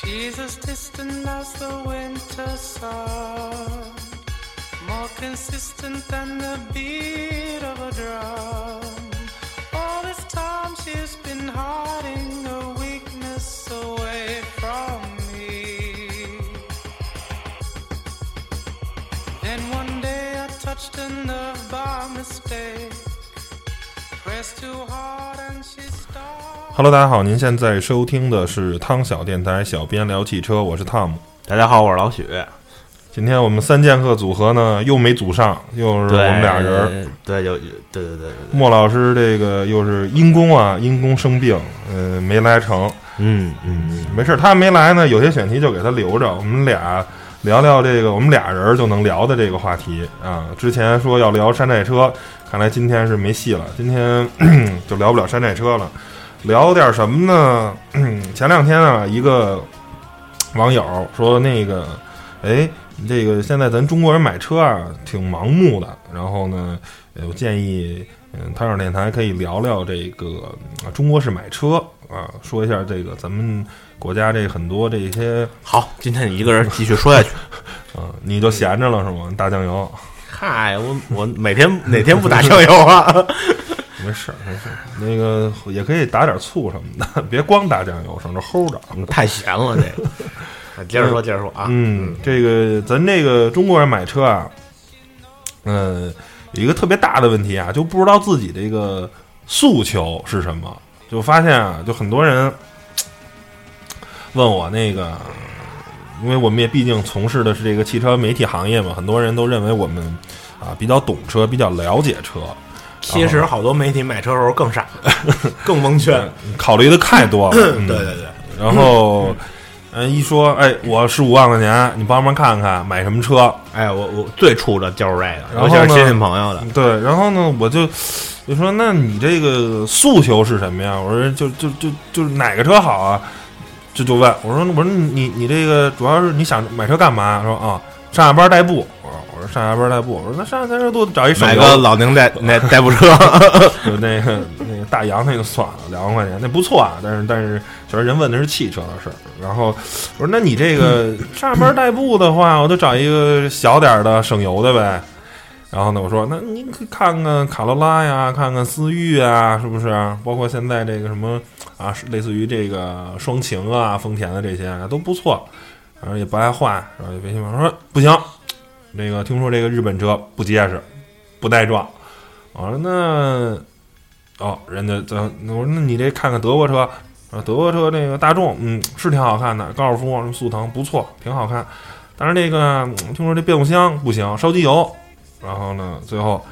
She's as distant as the winter sun, more consistent than the beat of a drum. Hello，大家好，您现在收听的是汤小电台，小编聊汽车，我是汤姆。大家好，我是老许。今天我们三剑客组合呢又没组上，又是我们俩人儿。对，有对对对对，莫老师这个又是因公啊，因公生病，呃，没来成。嗯嗯，没事儿，他没来呢，有些选题就给他留着，我们俩聊聊这个我们俩人就能聊的这个话题啊。之前说要聊山寨车，看来今天是没戏了，今天 就聊不了山寨车了，聊点什么呢？前两天啊，一个网友说那个，哎，这个现在咱中国人买车啊，挺盲目的，然后呢，呃我建议。嗯，汤上电台可以聊聊这个啊中国式买车啊，说一下这个咱们国家这很多这些好，今天你一个人继续说下去。啊，你就闲着了是吗？打酱油，嗨，我我每天哪天不打酱油啊？没事没事，那个也可以打点醋什么的，别光打酱油，省着齁着。太咸了，这个。接着说，接着说啊。嗯，这个咱这个中国人买车啊，嗯、有一个特别大的问题啊，就不知道自己这个诉求是什么。就发现啊，就很多人问我那个，因为我们也毕竟从事的是这个汽车媒体行业嘛，很多人都认为我们啊比较懂车，比较了解车，其实好多媒体买车时候更傻，更蒙圈。考虑的太多了。嗯对对对，然后，嗯，一说，哎，我十五万块钱，你帮忙看看买什么车？哎，我我最怵的就是这个，然后呢尤其是新新朋友的。对，然后呢，我就就说，那你这个诉求是什么呀？我说，就就就就是哪个车好啊？就就问我说，我说你你这个主要是你想买车干嘛？说啊，上下班代步。我说我说上下班代步。我说那上下班代步找一买个老宁代那 代步车，就那个那个大洋那就算了，两万块钱那不错啊，但是但是就是人问的是汽车的事儿。然后我说那你这个 上下班代步的话，我就找一个小点儿的省油的呗。然后呢，我说那您看看卡罗拉呀，看看思域啊，是不是？包括现在这个什么啊，类似于这个双擎啊、丰田的这些啊都不错，然后也不爱换，然后也别心烦。说不行，那个听说这个日本车不结实，不带撞。我说那哦，人家咱我说那你这看看德国车，啊，德国车这个大众，嗯，是挺好看的，高尔夫、什么速腾不错，挺好看。但是这个听说这变速箱不行，烧机油。然后呢，最后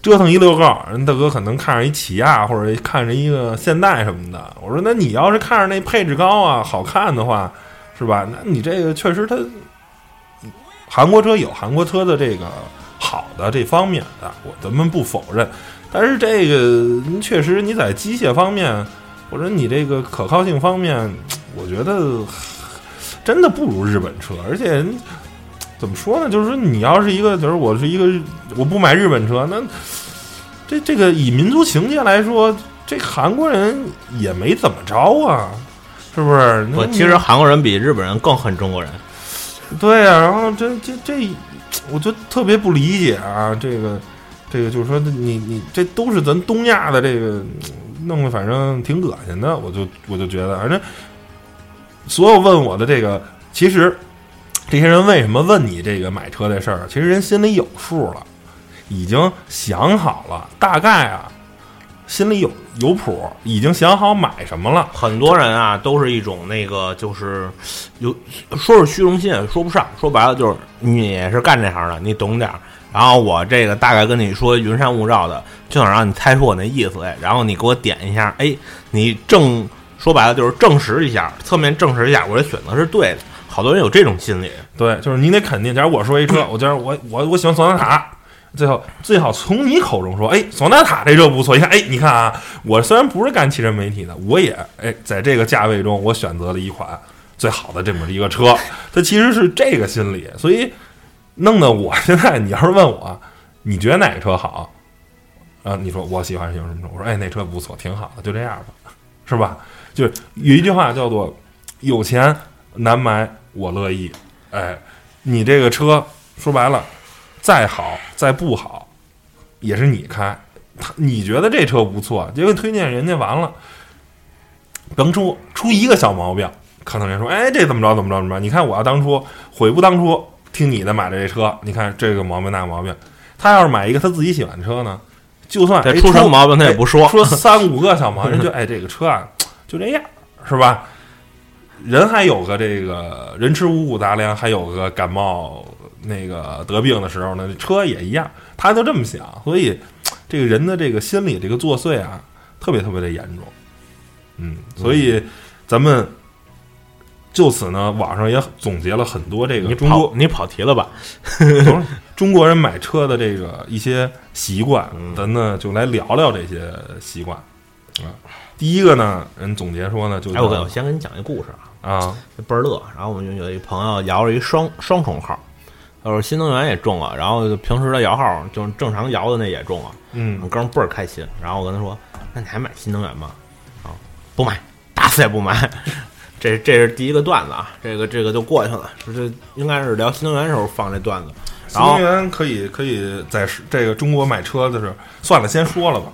折腾一溜够，人大哥可能看上一起亚或者看着一个现代什么的。我说那你要是看着那配置高啊、好看的话，是吧？那你这个确实它韩国车有韩国车的这个好的这方面的，我咱们不否认。但是这个确实你在机械方面或者你这个可靠性方面，我觉得真的不如日本车，而且。怎么说呢？就是说，你要是一个，就是我是一个，我不买日本车，那这这个以民族情节来说，这韩国人也没怎么着啊，是不是？那我其实韩国人比日本人更恨中国人。对呀、然后这这这，我就特别不理解啊，这个这个就是说，你你这都是咱东亚的这个弄的，反正挺恶心的，我就我就觉得，反正所有问我的这个，其实这些人为什么问你这个买车这事儿，其实人心里有数了，已经想好了，大概啊，心里有有谱，已经想好买什么了。很多人啊，都是一种那个，就是有说是虚荣心，也说不上。说白了就是你也是干这行的，你懂点儿。然后我这个大概跟你说云山雾罩的，就想让你猜出我那意思来。然后你给我点一下，哎，你证说白了就是证实一下，侧面证实一下我的选择是对的。好多人有这种心理，对，就是你得肯定。假如我说一车，我假如我我我喜欢索纳塔，最后最好从你口中说，哎，索纳塔这车不错。你看，哎，你看啊，我虽然不是干汽车媒体的，我也哎在这个价位中，我选择了一款最好的这么一个车。它其实是这个心理，所以弄得我现在，你要是问我，你觉得哪个车好？啊，你说我喜欢什么什么车，我说哎，那车不错，挺好的，就这样吧，是吧？就是有一句话叫做“有钱难买我乐意。哎，你这个车说白了，再好再不好，也是你开。他你觉得这车不错，结果推荐人家完了，甭出出一个小毛病，可能人说，哎，这怎么着怎么着怎么着？你看我要当初悔不当初听你的买的这车，你看这个毛病那个毛病。他要是买一个他自己喜欢的车呢，就算这哎出什么毛病他也不说哎说三五个小毛病，就哎这个车啊就这样，是吧？人还有个这个人吃五谷杂粮，还有个感冒那个得病的时候呢，车也一样，他就这么想，所以这个人的这个心理这个作祟啊，特别特别的严重。嗯，所以咱们就此呢，网上也总结了很多这个你中国跑你跑题了吧？中国人买车的这个一些习惯，嗯咱呢就来聊聊这些习惯啊。第一个呢，人总结说呢，就哎，我我先跟你讲一故事啊，啊，倍儿乐。然后我们就有一朋友摇着一双双重号，他说新能源也中了，然后平时的摇号就是正常摇的那也中了，我嗯们哥们倍儿开心。然后我跟他说：“那你还买新能源吗？”啊，不买，打死也不买。这这是第一个段子啊，这个这个就过去了。这这应该是聊新能源的时候放这段子。新能源可以可以在这个中国买车的时候，算了，先说了吧。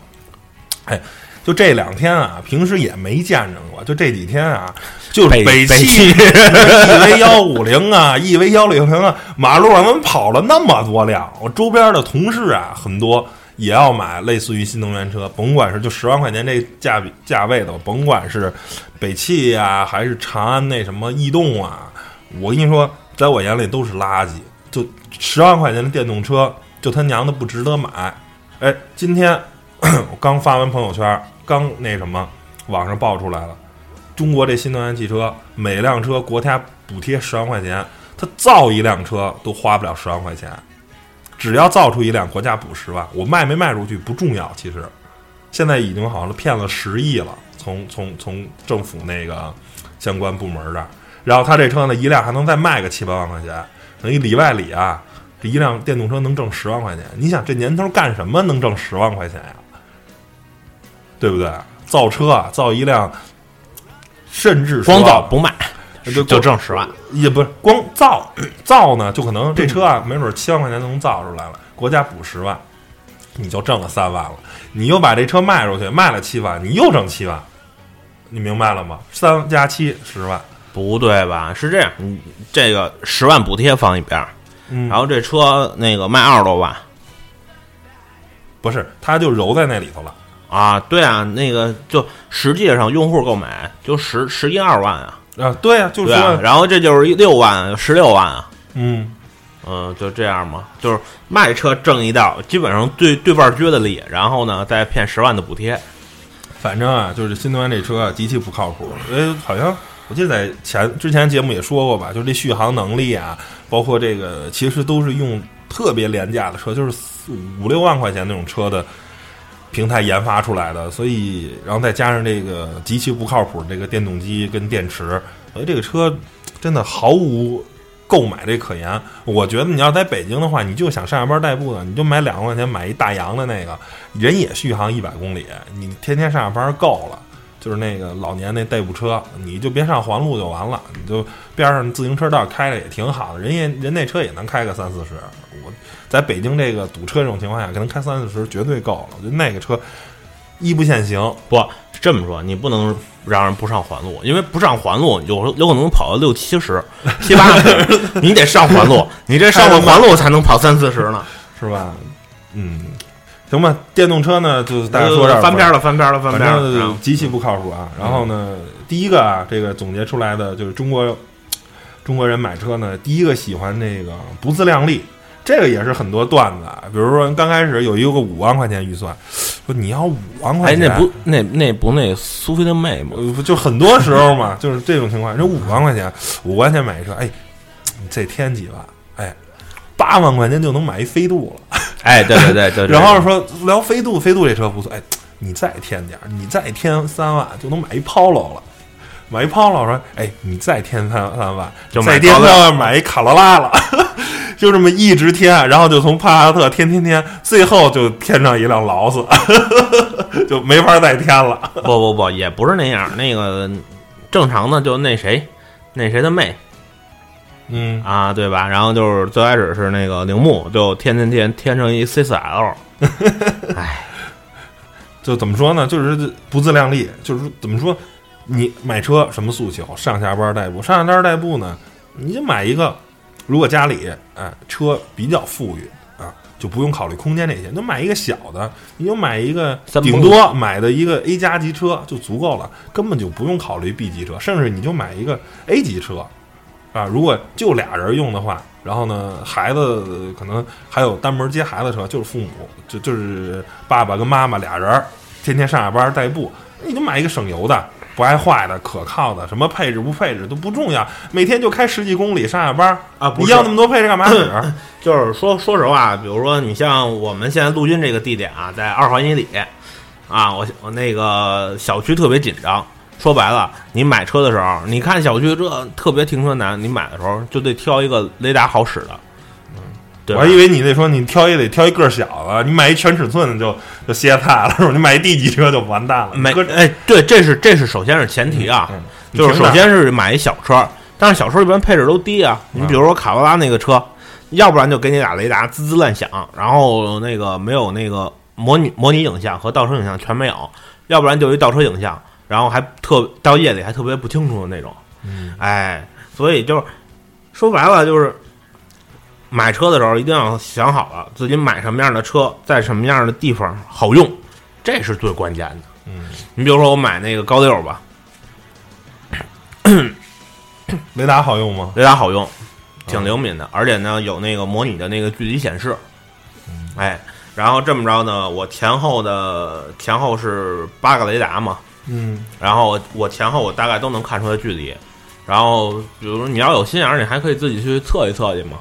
哎，就这两天啊，平时也没见着过，就这几天啊，就是北北汽 EV 幺五零啊，EV 幺六零啊，马路上怎么跑了那么多辆？我周边的同事啊，很多也要买类似于新能源车，甭管是就十万块钱这价比价位的，甭管是北汽呀、还是长安那什么逸动啊，我跟你说，在我眼里都是垃圾。就十万块钱的电动车，就他娘的不值得买。哎，今天 我刚发完朋友圈，刚那什么，网上爆出来了，中国这新能源汽车每辆车国家补贴十万块钱，他造一辆车都花不了十万块钱，只要造出一辆，国家补十万，我卖没卖出去不重要，其实现在已经好像是骗了十亿了，从从从政府那个相关部门这儿，然后他这车呢一辆还能再卖个七八万块钱，等于里外里啊，这一辆电动车能挣十万块钱。你想这年头干什么能挣十万块钱呀？对不对？造车啊，造一辆，甚至说光造不卖就就挣十万，也不是光造造呢，就可能这车啊，没准七万块钱能造出来了，国家补十万，你就挣了三万了。你又把这车卖出去，卖了七万，你又挣七万，你明白了吗？三加七十万，不对吧？是这样，你这个十万补贴放一边然后这车那个卖二十多万不是，他就揉在那里头了。啊，对啊，那个就实际上用户购买就十十一二万啊，啊，对啊，就是啊，然后这就是一六万十六万啊，嗯，嗯，就这样嘛，就是卖车挣一道，基本上对对半撅的利，然后呢再骗十万的补贴，反正啊，就是新能源这车啊，极其不靠谱。因为好像我记得在前之前节目也说过吧，就是这续航能力啊，包括这个，其实都是用特别廉价的车，就是四五六万块钱那种车的平台研发出来的，所以然后再加上这个极其不靠谱的这个电动机跟电池，所以这个车真的毫无购买这可言。我觉得你要在北京的话，你就想上下班代步的，你就买两万块钱买一大洋的那个，人也续航一百公里，你天天上下班够了。就是那个老年那代步车，你就别上环路就完了，你就边上自行车道开着也挺好的，人家人那车也能开个三四十。我在北京这个堵车这种情况下，可能开三四十绝对够了。我觉得那个车一不限行，不这么说，你不能让人不上环路，因为不上环路有有可能跑到六七十、七八十，你得上环路，你这上了环路才能跑三四十呢。是吧？嗯，行吧。电动车呢，就大家说这儿翻篇了，翻篇了，翻反篇了。极其不靠谱啊。然后呢，第一个啊，这个总结出来的就是中国中国人买车呢，第一个喜欢那个不自量力，这个也是很多段子啊。比如说刚开始有一个五万块钱预算，说你要五万块哎，钱，那不那那不那苏菲的妹吗？呃，就很多时候嘛，就是这种情况，这五万块钱，五万块钱买一车，哎，你再添几万，哎，八万块钱就能买一飞度了。哎，对对对对。对然后说聊飞度，飞度这车不错，哎，你再添点儿，你再添三万就能买一 Polo 了。买一 Polo 说，哎，你再添三三万，再添三万买一卡罗拉了，就这么一直添，然后就从帕萨特添添添，最后就添上一辆劳斯，就没法再添了。不不不，也不是那样。那个正常的就那谁，那谁的妹嗯，啊，对吧？然后就是最开始是那个铃木，就天天天天成一 C 四 L，哎，就怎么说呢？就是不自量力，就是怎么说？你买车什么诉求？上下班代步，上下班代步呢？你就买一个，如果家里哎车比较富裕啊，就不用考虑空间这些，就买一个小的，你就买一个顶多买的一个 A 加级车就足够了，根本就不用考虑 B 级车，甚至你就买一个 A 级车啊。如果就俩人用的话，然后呢，孩子可能还有单门接孩子车，就是父母就就是爸爸跟妈妈俩人儿天天上下班代步，你就买一个省油的。不爱坏的、可靠的，什么配置不配置都不重要，每天就开十几公里上下班啊不你要那么多配置干嘛使？就是说说实话，比如说你像我们现在陆军这个地点啊，在二环以里啊，我我那个小区特别紧张。说白了，你买车的时候，你看小区这特别停车难，你买的时候就得挑一个雷达好使的。对吧我还以为你得说你挑也得挑一个儿小的，你买一全尺寸的就 就歇菜了，是吧？你买一 D 级车就完蛋了。买个哎，对，这是这是首先是前提啊，嗯就是首先是买一小车，但是小车一般配置都低啊。你比如说卡罗拉那个车，要不然就给你俩雷达滋滋乱响，然后那个没有那个模拟模拟影像和倒车影像全没有，要不然就一倒车影像，然后还特到夜里还特别不清楚的那种。嗯哎，所以就是说白了就是。买车的时候一定要想好了自己买什么样的车，在什么样的地方好用，这是最关键的。嗯，你比如说我买那个高六吧，雷达好用吗？雷达好用，挺灵敏的，而且呢有那个模拟的那个距离显示，哎，然后这么着呢，我前后的前后是八个雷达嘛，嗯，然后我我前后我大概都能看出来距离，然后比如说你要有心眼儿，你还可以自己去测一测去嘛，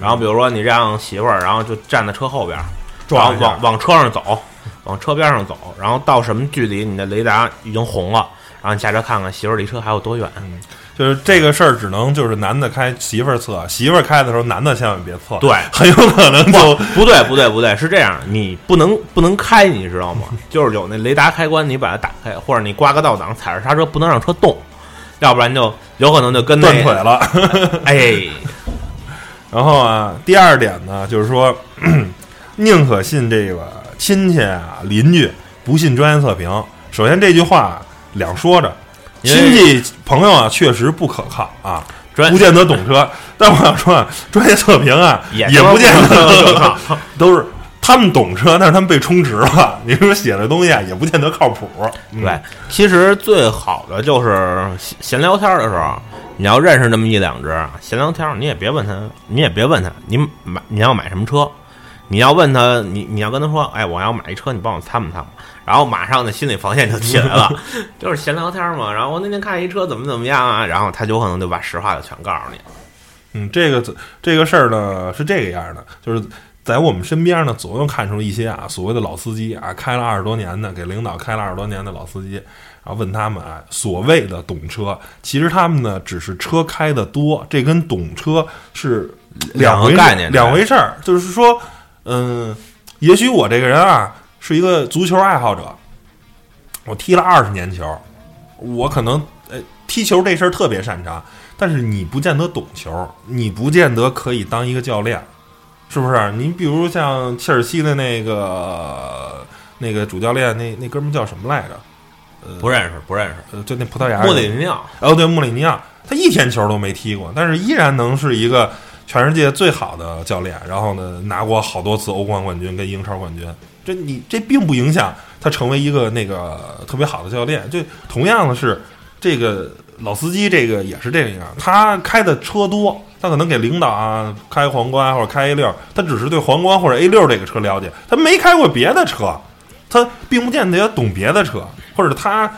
然后比如说你让媳妇儿，然后就站在车后边儿，然撞一下。后往往车上走，往车边上走，然后到什么距离你的雷达已经红了，然后你下车看看媳妇儿离车还有多远。就是这个事儿，只能就是男的开，媳妇儿测，媳妇儿开的时候，男的千万别测，对很有可能就不对，不对，不对，是这样，你不能不能开，你知道吗？就是有那雷达开关，你把它打开，或者你挂个倒档，踩着刹车，不能让车动，要不然就有可能就跟那断腿了。哎，然后啊，第二点呢，就是说，宁可信这个亲戚啊、邻居，不信专业测评。首先这句话两说着，亲戚朋友啊确实不可靠啊，专不见得懂车。但我想说啊，专业测评啊也也不见得可可靠靠，都是他们懂车，但是他们被充值了。你说写的东西啊，也不见得靠谱。嗯对，其实最好的就是闲闲聊天的时候，你要认识那么一两只，闲聊天你也别问他，你也别问他，你买你要买什么车，你要问他，你你要跟他说，哎，我要买一车，你帮我参谋参谋，然后马上呢心理防线就起来了，就是闲聊天嘛。然后我那天看一车怎么怎么样啊，然后他有可能就把实话就全告诉你了。嗯，这个这个事儿呢是这个样的，就是在我们身边呢，总能看出一些啊所谓的老司机啊，开了二十多年的，给领导开了二十多年的老司机，然后问他们啊，所谓的懂车，其实他们呢只是车开的多，这跟懂车是两个概念两回事儿。就是说，嗯，也许我这个人啊是一个足球爱好者，我踢了二十年球，我可能呃踢球这事儿特别擅长。但是你不见得懂球，你不见得可以当一个教练，是不是？你比如像切尔西的那个那个主教练，那那哥们儿叫什么来着？不认识，不认识。呃，就那葡萄牙莫里尼奥，哦，对，穆里尼奥，他一天球都没踢过，但是依然能是一个全世界最好的教练。然后呢，拿过好多次欧冠冠军跟英超冠军。这你这并不影响他成为一个那个特别好的教练。就同样的是，这个老司机这个也是这样，他开的车多，他可能给领导啊开皇冠或者开 A 六，他只是对皇冠或者 A 六这个车了解，他没开过别的车，他并不见得要懂别的车，或者他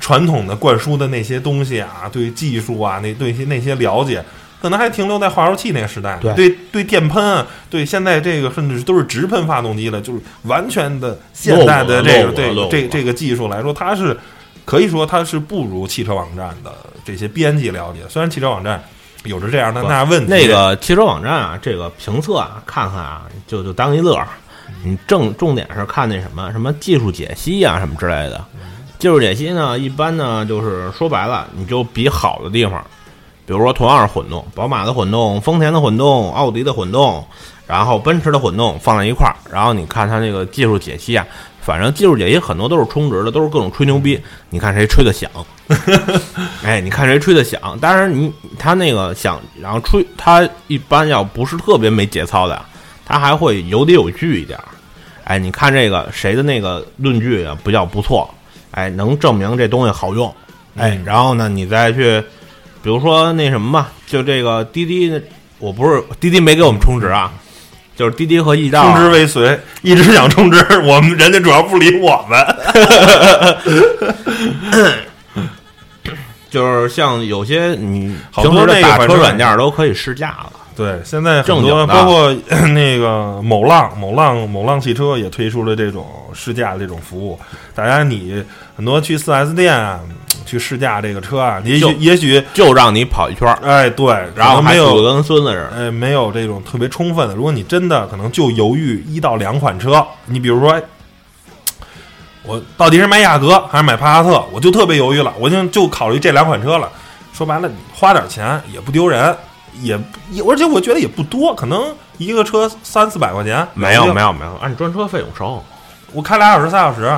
传统的灌输的那些东西啊，对技术啊，那对些那些了解，可能还停留在化油器那个时代。对对对，电喷啊，对现在这个甚至都是直喷发动机了，就是完全的现代的这个这落伍了落伍了这这个技术来说，它是可以说它是不如汽车网站的这些编辑了解。虽然汽车网站有着这样的那问题，那个汽车网站啊，这个评测啊，看看啊，就就当一乐儿。你正重点是看那什么什么技术解析啊，什么之类的。技术解析呢，一般呢就是说白了，你就比好的地方，比如说同样是混动，宝马的混动、丰田的混动、奥迪的混动，然后奔驰的混动放在一块儿，然后你看它那个技术解析啊，反正技术解析很多都是充值的，都是各种吹牛逼，你看谁吹的响，哎，你看谁吹的响。当然你他那个响，然后吹，他一般要不是特别没节操的，他还会有理有据一点儿。哎，你看这个谁的那个论据啊比较不错，哎，能证明这东西好用，哎，然后呢，你再去，比如说那什么吧，就这个滴滴，我不是滴滴没给我们充值啊，就是滴滴和易到充值未遂，一直想充值，我们人家主要不理我们。就是像有些你好多那个反正车软件都可以试驾了，对，现在很多包括那个某浪、某浪、某浪汽车也推出了这种试驾这种服务。大家你很多去四 S 店啊，去试驾这个车啊，也许也许就让你跑一圈儿，哎对，然后还堵得跟孙子似的。哎没有这种特别充分的。如果你真的可能就犹豫一到两款车，你比如说。哎我到底是买雅阁还是买帕萨特？我就特别犹豫了，我就就考虑这两款车了。说白了，你花点钱也不丢人，也也而且我觉得也不多，可能一个车三四百块钱。没有没，有没有，按专车费用收，我开俩小时、仨小时，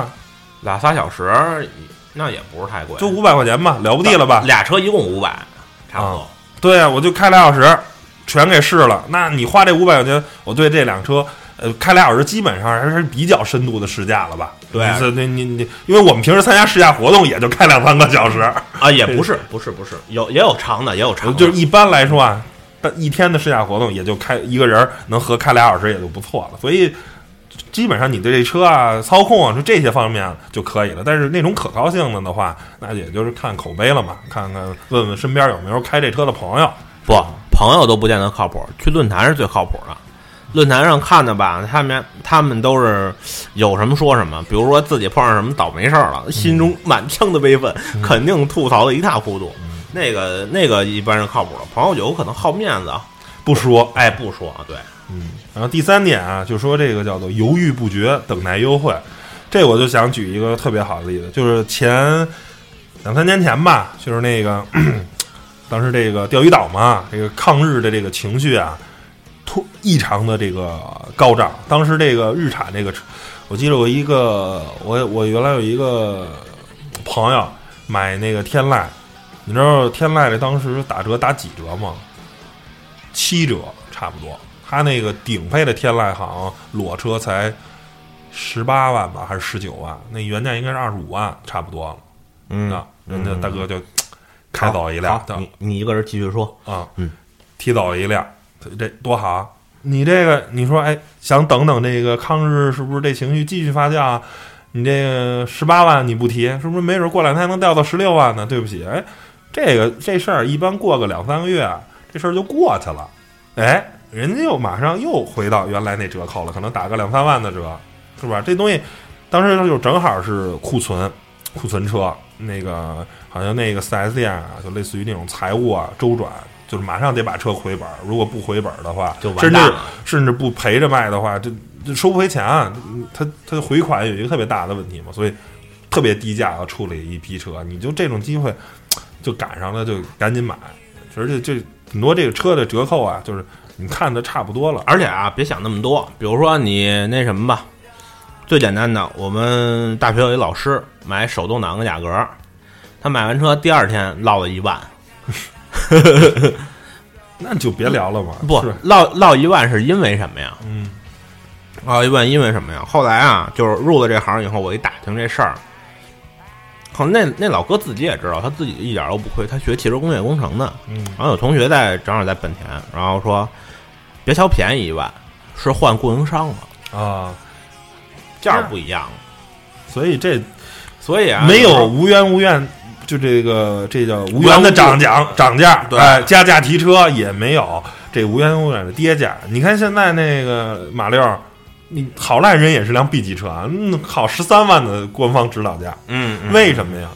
俩仨小时那也不是太贵，就五百块钱吧，了不地了吧？俩车一共五百，差不多。对啊，我就开俩小时，全给试了。那你花这五百块钱，我对这辆车，呃，开俩小时基本上还是比较深度的试驾了吧？对你你你你，因为我们平时参加试驾活动也就开两三个小时，啊，也不是不是不是，有也有长的，也有长的，就是一般来说啊，但一天的试驾活动也就开一个人能合开俩小时也就不错了，所以。基本上你对这车啊、操控啊，就这些方面就可以了。但是那种可靠性的的话，那也就是看口碑了嘛，看看问问身边有没有开这车的朋友。不朋友都不见得靠谱，去论坛是最靠谱的。论坛上看的吧，他们他们都是有什么说什么，比如说自己碰上什么倒霉事儿了，心中满腔的悲愤，肯定吐槽的一塌糊涂。那个那个一般是靠谱的，朋友有可能好面子，不说，哎，不说，对，然后第三点啊，就说这个叫做犹豫不决，等待优惠。这我就想举一个特别好的例子，就是前两三年前吧，就是那个当时这个钓鱼岛嘛，这个抗日的这个情绪啊，突异常的这个高涨。当时这个日产这个车，我记得我一个我我原来有一个朋友买那个天籁，你知道天籁这当时打折打几折吗？七折差不多。他那个顶配的天籁好像裸车才十八万吧，还是十九万？那原价应该是二十五万，差不多了。嗯啊，人家大哥就开走一辆，你你一个人继续说，啊，嗯，提走一辆，这多好啊！你这个，你说，哎，想等等这个抗日是不是这情绪继续发酵啊？你这个十八万你不提，是不是没准过两天能掉到十六万呢？对不起，哎，这个这事儿一般过个两三个月，这事儿就过去了，哎，人家又马上又回到原来那折扣了，可能打个两三万的折，是吧？这东西当时就正好是库存，库存车，那个好像那个四 S 店啊，就类似于那种财务啊周转，就是马上得把车回本儿，如果不回本儿的话，就完甚至蛋。甚至不赔着卖的话，这这收不回钱啊！他他回款有一个特别大的问题嘛，所以特别低价要处理一批车，你就这种机会就赶上了，就赶紧买。而且这很多这个车的折扣啊，就是你看的差不多了，而且啊，别想那么多。比如说你那什么吧，最简单的，我们大学有一老师买手动挡跟雅阁，他买完车第二天落了一万，那就别聊了吧。不是，落落一万是因为什么呀？嗯落一万因为什么呀？后来啊，就是入了这行以后，我一打听这事儿，可能那那老哥自己也知道，他自己一点都不亏，他学汽车工业工程的。嗯然后有同学在正好在本田，然后说别瞧便宜一万，是换供应商了，啊，价儿不一样了。所以这所以啊，没有无缘无缘，就这个这叫无缘的涨价涨价，对哎，加价提车也没有这无缘无怨的跌价。你看现在那个马六，你好赖人也是辆 B 级车啊，嗯，好十三万的官方指导价，嗯，嗯为什么呀？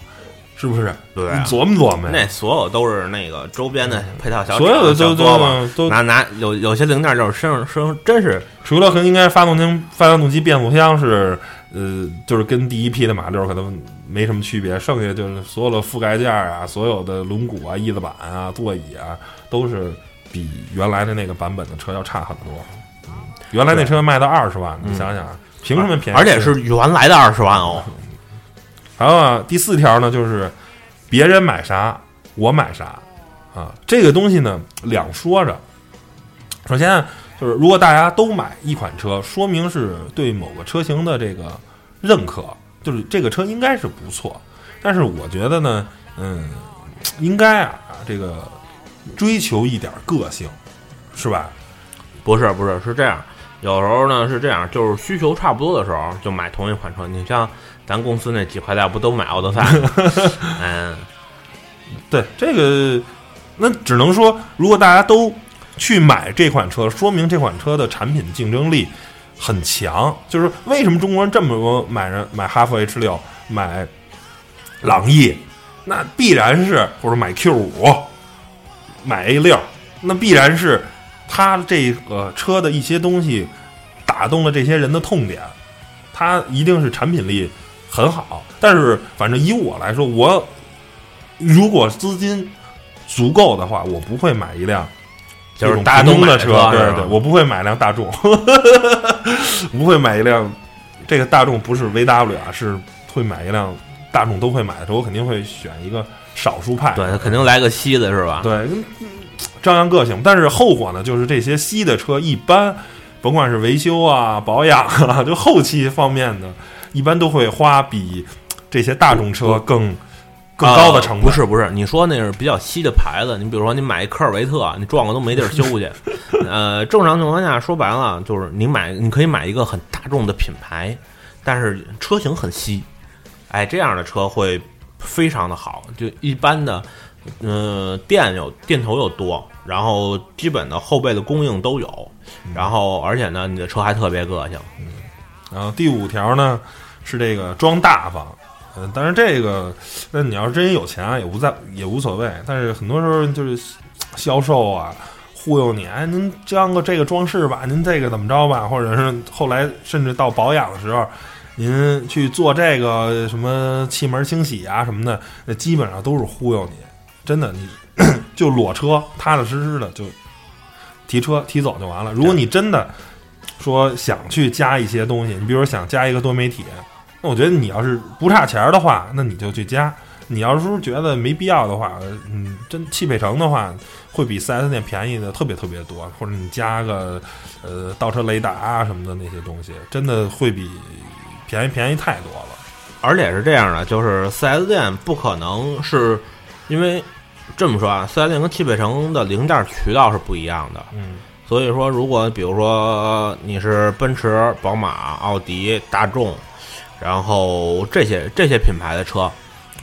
是不是？对啊你琢磨琢磨。那所有都是那个周边的配套小所有的小都作坊，都都拿拿有有些零件就是身上身真是除了可能应该发动机、发动机变速箱是，呃，就是跟第一批的马六可能没什么区别，剩下就是所有的覆盖件啊、所有的轮毂啊、翼子板啊、座椅啊，都是比原来的那个版本的车要差很多。嗯，原来那车卖到二十万，你想想，凭什么便宜？而且是原来的二十万哦。然后啊，第四条呢，就是别人买啥我买啥啊，这个东西呢两说着。首先就是如果大家都买一款车，说明是对某个车型的这个认可，就是这个车应该是不错。但是我觉得呢，嗯，应该啊这个追求一点个性，是吧？不是不是是这样，有时候呢是这样，就是需求差不多的时候就买同一款车。你像咱公司那几块料不都买奥德赛吗？嗯，对这个，那只能说，如果大家都去买这款车，说明这款车的产品竞争力很强。就是为什么中国人这么多买人买哈弗 H 六、买朗逸，那必然是或者买 Q 五、买 A 六，那必然是它这个车的一些东西打动了这些人的痛点，它一定是产品力很好。但是反正以我来说，我如果资金足够的话，我不会买一辆就是大众的车，对对，我不会买辆大众，不会买一辆这个大众不是 VW 啊，是会买一辆大众都会买的车，我肯定会选一个少数派，对他肯定来个西的是吧？对，嗯张扬个性。但是后果呢，就是这些西的车一般，甭管是维修啊、保养啊，就后期方面的，一般都会花比这些大众车更更高的成本。呃不是不是，你说那是比较稀的牌子，你比如说你买一科尔维特，你撞了都没地儿修去。呃，正常情况下说白了就是你买你可以买一个很大众的品牌，但是车型很稀，哎，这样的车会非常的好。就一般的，呃，电有电头又多，然后基本的后备的供应都有，然后而且呢，你的车还特别个性。然后第五条呢是这个装大方，嗯、但是这个那你要是真有钱啊，也无在也无所谓。但是很多时候就是销售啊忽悠你，哎，您装个这个装饰吧，您这个怎么着吧，或者是后来甚至到保养的时候。您去做这个什么气门清洗啊什么的，那基本上都是忽悠你，真的，你 就裸车，踏踏实实的就提车提走就完了。如果你真的说想去加一些东西，你比如说想加一个多媒体，那我觉得你要是不差钱儿的话，那你就去加。你要是觉得没必要的话，嗯，真汽配城的话，会比 4S 店便宜的特别特别多，或者你加个呃倒车雷达啊什么的那些东西，真的会比便宜便宜太多了。而且是这样的，就是四 S 店不可能是因为这么说啊，四 S 店跟汽配城的零件渠道是不一样的。嗯所以说，如果比如说你是奔驰、宝马、奥迪、大众，然后这些这些品牌的车，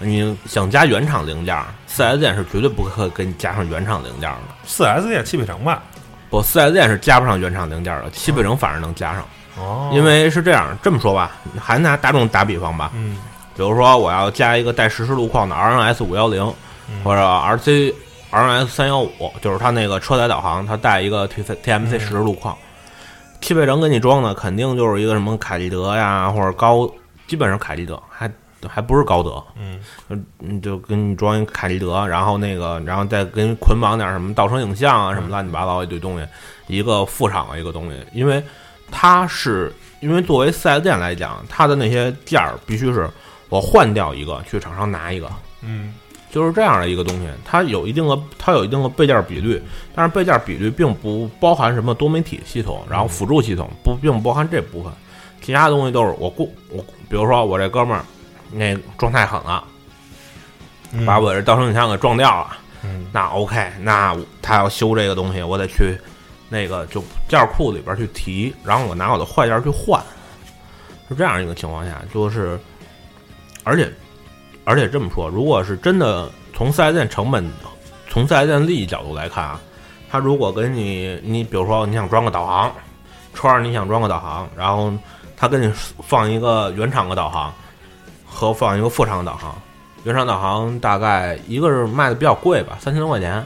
你想加原厂零件，，4S 店是绝对不会给你加上原厂零件的。4S 店汽配城吧？不，，4S 店是加不上原厂零件的，汽配城反而能加上。哦因为是这样，这么说吧，还拿大众打比方吧，嗯比如说我要加一个带实时路况的 RNS 五幺零嗯或者 RC RNS 三幺五，就是它那个车载导航，它带一个 T TMC 实时路况。汽配城给你装的肯定就是一个什么凯立德呀，或者高，基本上凯立德，还还不是高德，嗯。嗯，就给你装一凯立德，然后那个，然后再给你捆绑点什么倒车影像啊，什么乱七八糟一堆东西，一个副厂的一个东西，因为它是因为作为四 S 店来讲，它的那些件儿必须是我换掉一个去厂商拿一个，嗯就是这样的一个东西，它有一定的它有一定的备件比率，但是备件比率并不包含什么多媒体系统，然后辅助系统不并不包含这部分，其他东西都是我过我，比如说我这哥们儿那状态狠了。嗯，把我这倒车影像给撞掉了，嗯那 OK，那他要修这个东西，我得去那个就件库里边去提，然后我拿我的坏件去换，是这样一个情况下，就是而且而且这么说，如果是真的从四 S 店成本，从四 S 店利益角度来看啊，他如果给你你比如说你想装个导航，车上你想装个导航，然后他给你放一个原厂的导航和放一个副厂的导航。原厂导航大概一个是卖的比较贵吧，三千多块钱，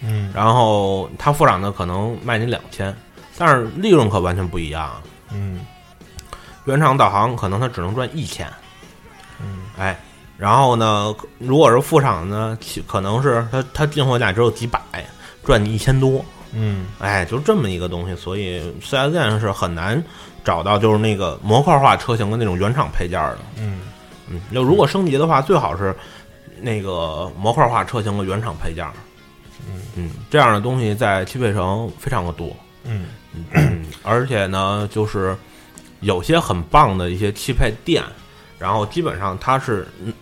嗯。然后他副厂的可能卖你两千，但是利润可完全不一样。嗯。原厂导航可能他只能赚一千，嗯，哎，然后呢，如果是副厂呢，其可能是他他进货价只有几百，赚你一千多，嗯。哎，就这么一个东西，所以四 S 店是很难找到就是那个模块化车型的那种原厂配件的。嗯嗯，就如果升级的话，最好是那个模块化车型的原厂配件。嗯嗯，这样的东西在汽配城非常的多。嗯嗯，而且呢，就是有些很棒的一些汽配店，然后基本上它是，嗯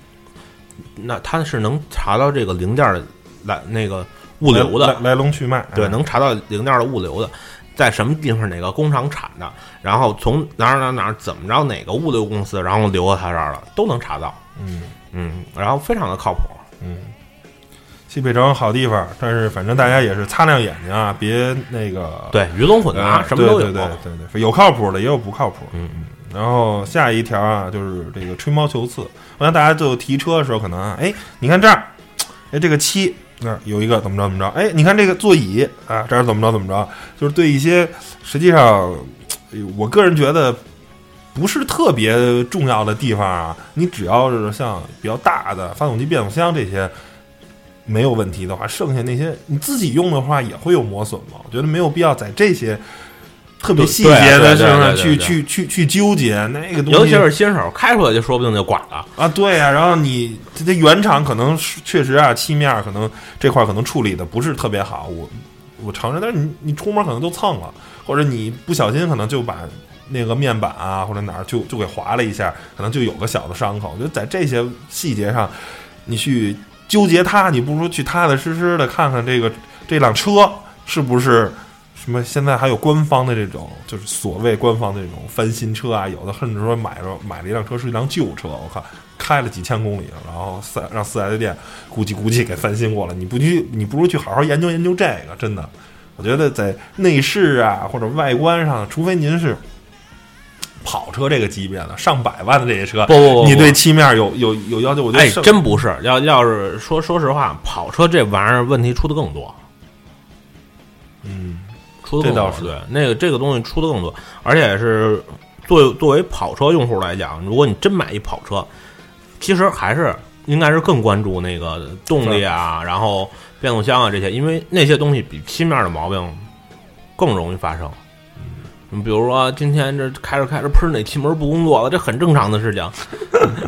那它是能查到这个零件的来那个物流的，来来龙去脉，对，嗯能查到零件的物流的，在什么地方哪个工厂产的，然后从哪儿哪儿哪儿怎么着哪个物流公司，然后留到他这儿了，都能查到。嗯嗯，然后非常的靠谱。嗯，西北城好地方，但是反正大家也是擦亮眼睛啊，别那个对，鱼龙混杂，呃什么都有。对对对对对，有靠谱的，也有不靠谱。嗯嗯。然后下一条啊，就是这个吹毛求疵。我想大家就提车的时候，可能啊，哎，你看这儿，哎，这个漆那儿有一个怎么着怎么着，哎，你看这个座椅啊，这儿怎么着怎么着，就是对一些实际上，我个人觉得不是特别重要的地方啊，你只要是像比较大的发动机、变速箱这些。没有问题的话，剩下那些你自己用的话也会有磨损嘛？我觉得没有必要在这些特别细节的事上去对对对对对去去去纠结那个东西，尤其是新手开出来就说不定就剐了。啊，对呀、然后你这这原厂可能是确实啊，漆面可能这块可能处理的不是特别好，我我承认，但是你你出门可能都蹭了，或者你不小心可能就把那个面板啊或者哪儿就就给划了一下，可能就有个小的伤口。我觉得在这些细节上，你去纠结它，你不如去踏踏实实的看看这个这辆车是不是。什么？现在还有官方的这种，就是所谓官方的这种翻新车啊，有的甚至说买了买了一辆车是一辆旧车，我靠，开了几千公里，然后四让四 S 店估计估计给翻新过了。你不去，你不如去好好研究研究这个，真的，我觉得在内饰啊或者外观上，除非您是跑车这个级别的上百万的这些车，不不不你对漆面有有有要求，我觉得哎，真不是。要要是说说实话，跑车这玩意儿问题出的更多，嗯出的更多。这倒是对，那个这个东西出的更多，而且是作为作为跑车用户来讲，如果你真买一跑车，其实还是应该是更关注那个动力啊，然后变速箱啊这些，因为那些东西比漆面的毛病更容易发生。嗯，比如说今天这开着开着，喷哪气门不工作了，这很正常的事情。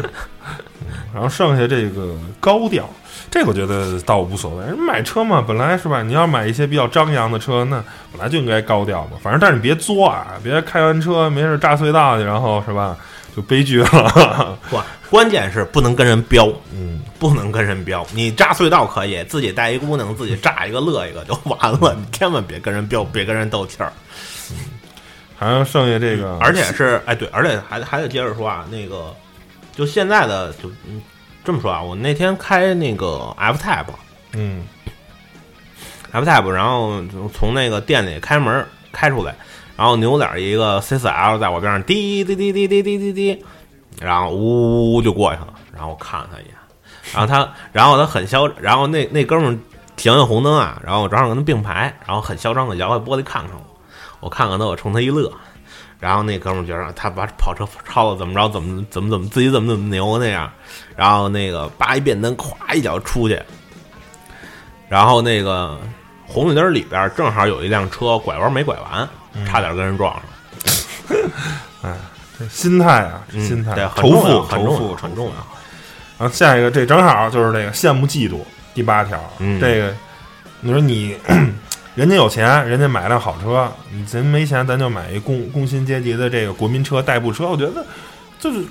然后剩下这个高调，这个我觉得倒无所谓。人买车嘛，本来是吧？你要买一些比较张扬的车，那本来就应该高调嘛。反正但是你别作啊，别开完车没事炸隧道去，然后是吧？就悲剧了。关 关键是不能跟人飙，嗯，不能跟人飙。你炸隧道可以，自己带一姑娘，自己炸一个乐一个就完了。你千万别跟人飙，别跟人斗气儿。还有剩下这个，而且是哎对，而且还还得接着说啊，那个就现在的就嗯这么说啊，我那天开那个 F Type 嗯 F Type，然后就从那个店里开门开出来，然后扭脸一个 C 四 L 在我边上滴滴滴滴滴滴滴滴，然后呜呜呜就过去了，然后我看了他一眼，然后他然后他很嚣，然后那那哥们儿停下红灯啊，然后我正好跟他并排，然后很嚣张的摇下玻璃看看我，我看看他，我冲他一乐。然后那哥们儿觉得他把跑车超了怎么着怎么怎么怎么自己怎么怎么牛那样，然后那个扒一变灯，咵一脚出去，然后那个红绿灯里边正好有一辆车拐弯没拐完，差点跟人撞上。哎这心态啊，嗯心态仇富，仇富很重要，很重要。然后下一个，这正好就是那个羡慕嫉妒第八条。嗯这个你说你人家有钱，人家买辆好车，咱没钱，咱就买一工工薪阶级的这个国民车、代步车。我觉得就是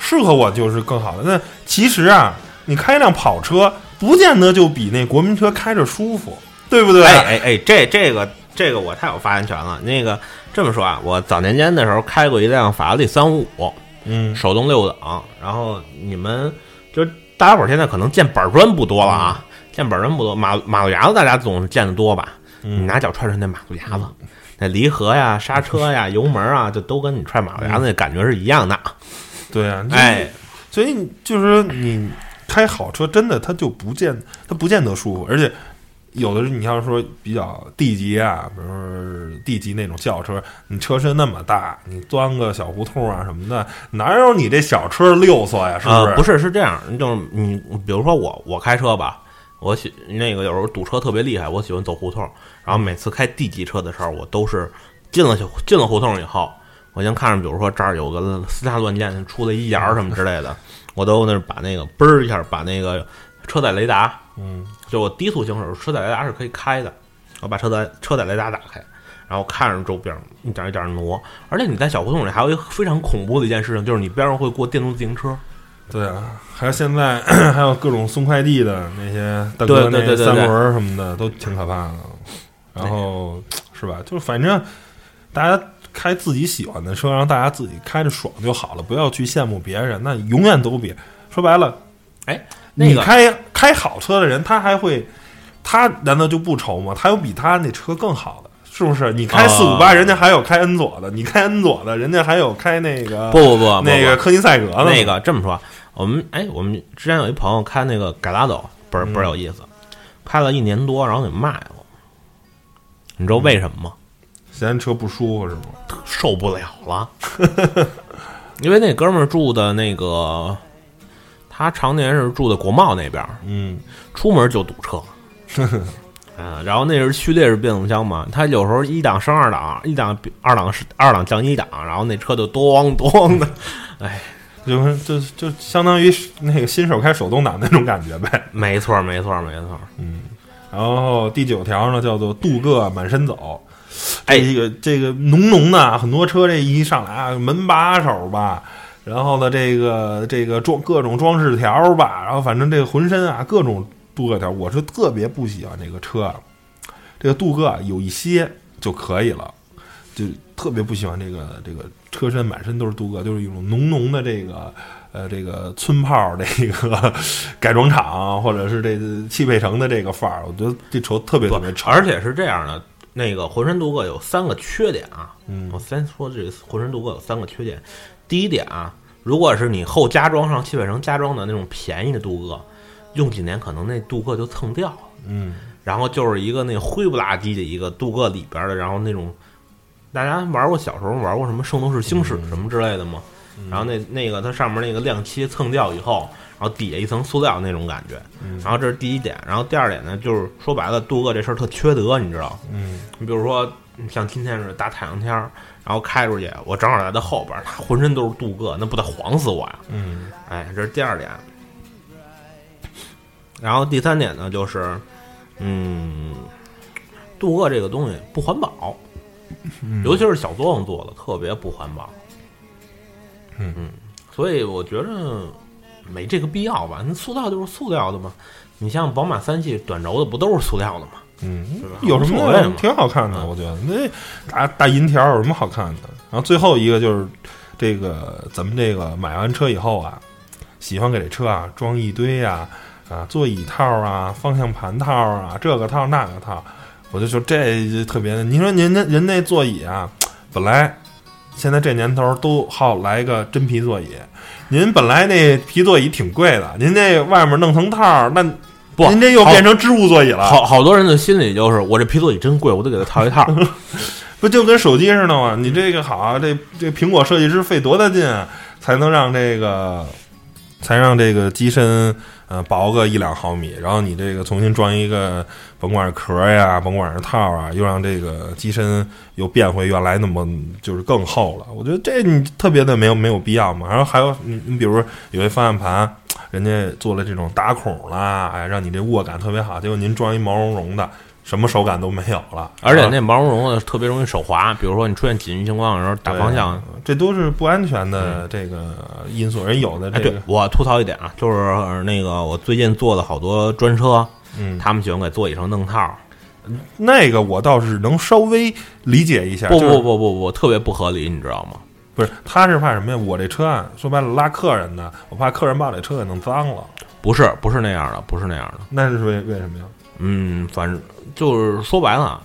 适合我就是更好的。那其实啊，你开一辆跑车，不见得就比那国民车开着舒服，对不对？哎哎哎，这这个这个我太有发言权了。那个这么说啊，我早年间的时候开过一辆法拉利三五五，嗯手动六档，然后你们就是大家伙儿现在可能见板砖不多了啊，见板砖不多，马马路牙子大家总是见得多吧？你嗯拿脚踹踹那马路牙子，那离合呀、刹车呀、油门啊，就都跟你踹马路牙子那感觉是一样的。对啊，哎，所以你就是说你开好车真的它就不见它不见得舒服，而且有的是你要说比较 D 级啊，比如说 D 级那种轿车，你车身那么大，你钻个小胡同啊什么的，哪有你这小车溜索呀？是不是？呃不是，是这样，就是你，比如说我，我开车吧，我喜那个有时候堵车特别厉害，我喜欢走胡同，然后每次开 D 级车的时候，我都是进了小进了胡同以后，我先看着，比如说这儿有个私家乱箭出了一眼儿什么之类的，我都那把那个嘣儿一下把那个车载雷达，嗯，就我低速行驶，车载雷达是可以开的，我把车载车载雷达打开。然后看着周边一点一点挪，而且你在小胡同里还有一个非常恐怖的一件事情，就是你边上会过电动自行车。对啊，还有现在 还有各种送快递的那些大哥那三轮儿什么的都挺可怕的。然后是吧？就反正大家开自己喜欢的车，让大家自己开着爽就好了，不要去羡慕别人，那永远都比说白了。哎，那个你开开好车的人，他还会，他难道就不愁吗？他有比他那车更好的，是不是？你开四五八，啊人家还有开恩佐的；你开恩佐的，人家还有开那个不不不，不那个科尼赛格的。那个这么说，我们哎，我们之前有一朋友开那个改拉斗，倍儿倍儿有意思，开了一年多，然后给卖了。你知道为什么吗？嫌车不舒服是吗？受不了了，因为那哥们儿住的那个，他常年是住在国贸那边儿，嗯，出门就堵车。嗯，然后那是序列式变速箱嘛，他有时候一档升二档，一档二档是二档降一档，然后那车就咣咣的，哎，就是就就相当于那个新手开手动挡那种感觉呗。没错没错没错，嗯然后第九条呢叫做镀铬满身走，哎。这个这个浓浓的啊很多车这一上来啊门把手吧，然后呢这个这个装各种装饰条吧，然后反正这个浑身啊各种镀铬条，我是特别不喜欢这个车，啊，这个镀铬啊有一些就可以了，就特别不喜欢这个这个车身满身都是镀铬，就是一种浓浓的这个。呃，这个村炮这个 改装厂，或者是这汽配城的这个范儿，我觉得这车特别特别丑。而且是这样的，那个浑身镀铬有三个缺点啊。嗯我先说这个浑身镀铬有三个缺点。第一点啊，如果是你后加装上汽配城加装的那种便宜的镀铬，用几年可能那镀铬就蹭掉了。嗯，然后就是一个那灰不拉几的一个镀铬里边的，然后那种大家玩过小时候玩过什么《圣斗士星矢》什么之类的吗？然后那那个它上面那个亮漆蹭掉以后，然后底下一层塑料那种感觉。然后这是第一点，然后第二点呢，就是说白了，镀铬这事儿特缺德，你知道？嗯，你比如说像今天是大太阳天儿，然后开出去，我正好在它后边儿，它浑身都是镀铬，那不得晃死我呀？嗯，哎，这是第二点。然后第三点呢，就是，嗯，镀铬这个东西不环保，尤其是小作坊做的特别不环保。嗯嗯所以我觉得没这个必要吧？那塑料就是塑料的嘛。你像宝马三系短轴的不都是塑料的吗？嗯，有什么无所谓嘛挺好看的？嗯我觉得那大大银条有什么好看的？然后最后一个就是这个咱们这个买完车以后啊，喜欢给这车啊装一堆呀啊座椅套啊、方向盘套啊，这个套那个套，我就说这特别。您说您那人那座椅啊，本来现在这年头都好来个真皮座椅，您本来那皮座椅挺贵的，您那外面弄层套，那不您这又变成织物座椅了。好好多人的心里就是，我这皮座椅真贵，我得给它套一套。不就跟手机似的吗？你这个好啊，这这苹果设计师费多大劲啊，才能让这个，才让这个机身呃薄个一两毫米，然后你这个重新装一个，甭管是壳呀，甭管是套啊，又让这个机身又变回原来那么就是更厚了。我觉得这你特别的没有没有必要嘛。然后还有你你比如说有些方向盘，人家做了这种打孔啦，哎，让你这握感特别好，结果您装一毛茸茸的，什么手感都没有了，啊而且那毛茸茸的特别容易手滑，比如说你出现紧急情况的时候打方向。这都是不安全的这个因素。人有的哎，这个，对我吐槽一点啊，就是那个我最近做的好多专车，嗯，他们喜欢给座椅上弄套。那个我倒是能稍微理解一下。不不不不不，特别不合理，你知道吗？不是，他是怕什么呀？我这车啊，说白了拉客人的，我怕客人把我这车给弄脏了。不是不是那样的，不是那样的。那是为为什么呀？嗯，反正就是说白了，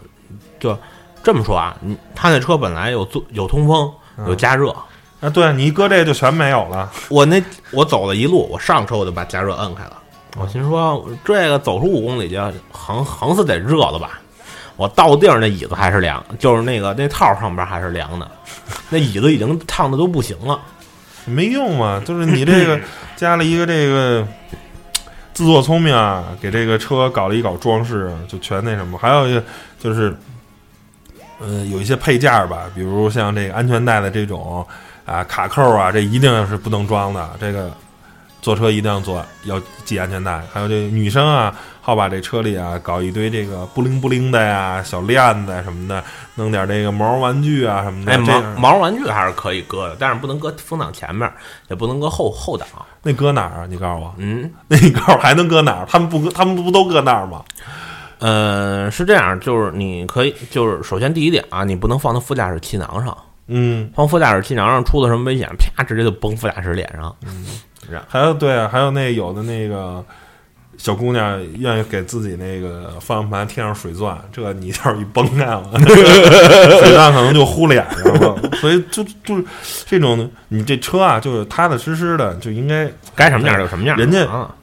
就这么说啊，你他那车本来有座有通风，有加热。啊，对你一搁这就全没有了。我那我走了一路，我上车我就把加热摁开了。我心说这个走出五公里去，横横是得热了吧？我到地儿那椅子还是凉，就是那个那套上边还是凉的，那椅子已经烫的都不行了。没用嘛，就是你这个 加了一个这个自作聪明啊，给这个车搞了一搞装饰，就全那什么。还有一个就是，嗯，有一些配件吧，比如像这个安全带的这种啊卡扣啊，这一定是不能装的。这个坐车一定要坐，要系安全带。还有这个女生啊，好把这车里啊搞一堆这个布灵布灵的呀、小链子什么的，弄点这个毛玩具啊什么的。哎，毛毛玩具还是可以搁的，但是不能搁风挡前面，也不能搁后后挡。那搁哪儿啊？你告诉我。嗯，那 你告诉我还能搁哪儿？他们不搁，他们不都搁那儿吗？呃，是这样，就是你可以，就是首先第一点啊，你不能放到副驾驶气囊上，嗯，放副驾驶气囊上出了什么危险，啪，直接就崩副驾驶脸上。嗯还有对啊，还有那有的那个小姑娘愿意给自己那个方向盘贴上水钻，这你要是一崩开了，水钻可能就糊脸上了。所以就就是这种，你这车啊，就是踏踏实实的，就应该该什么样就什么样。人家啊，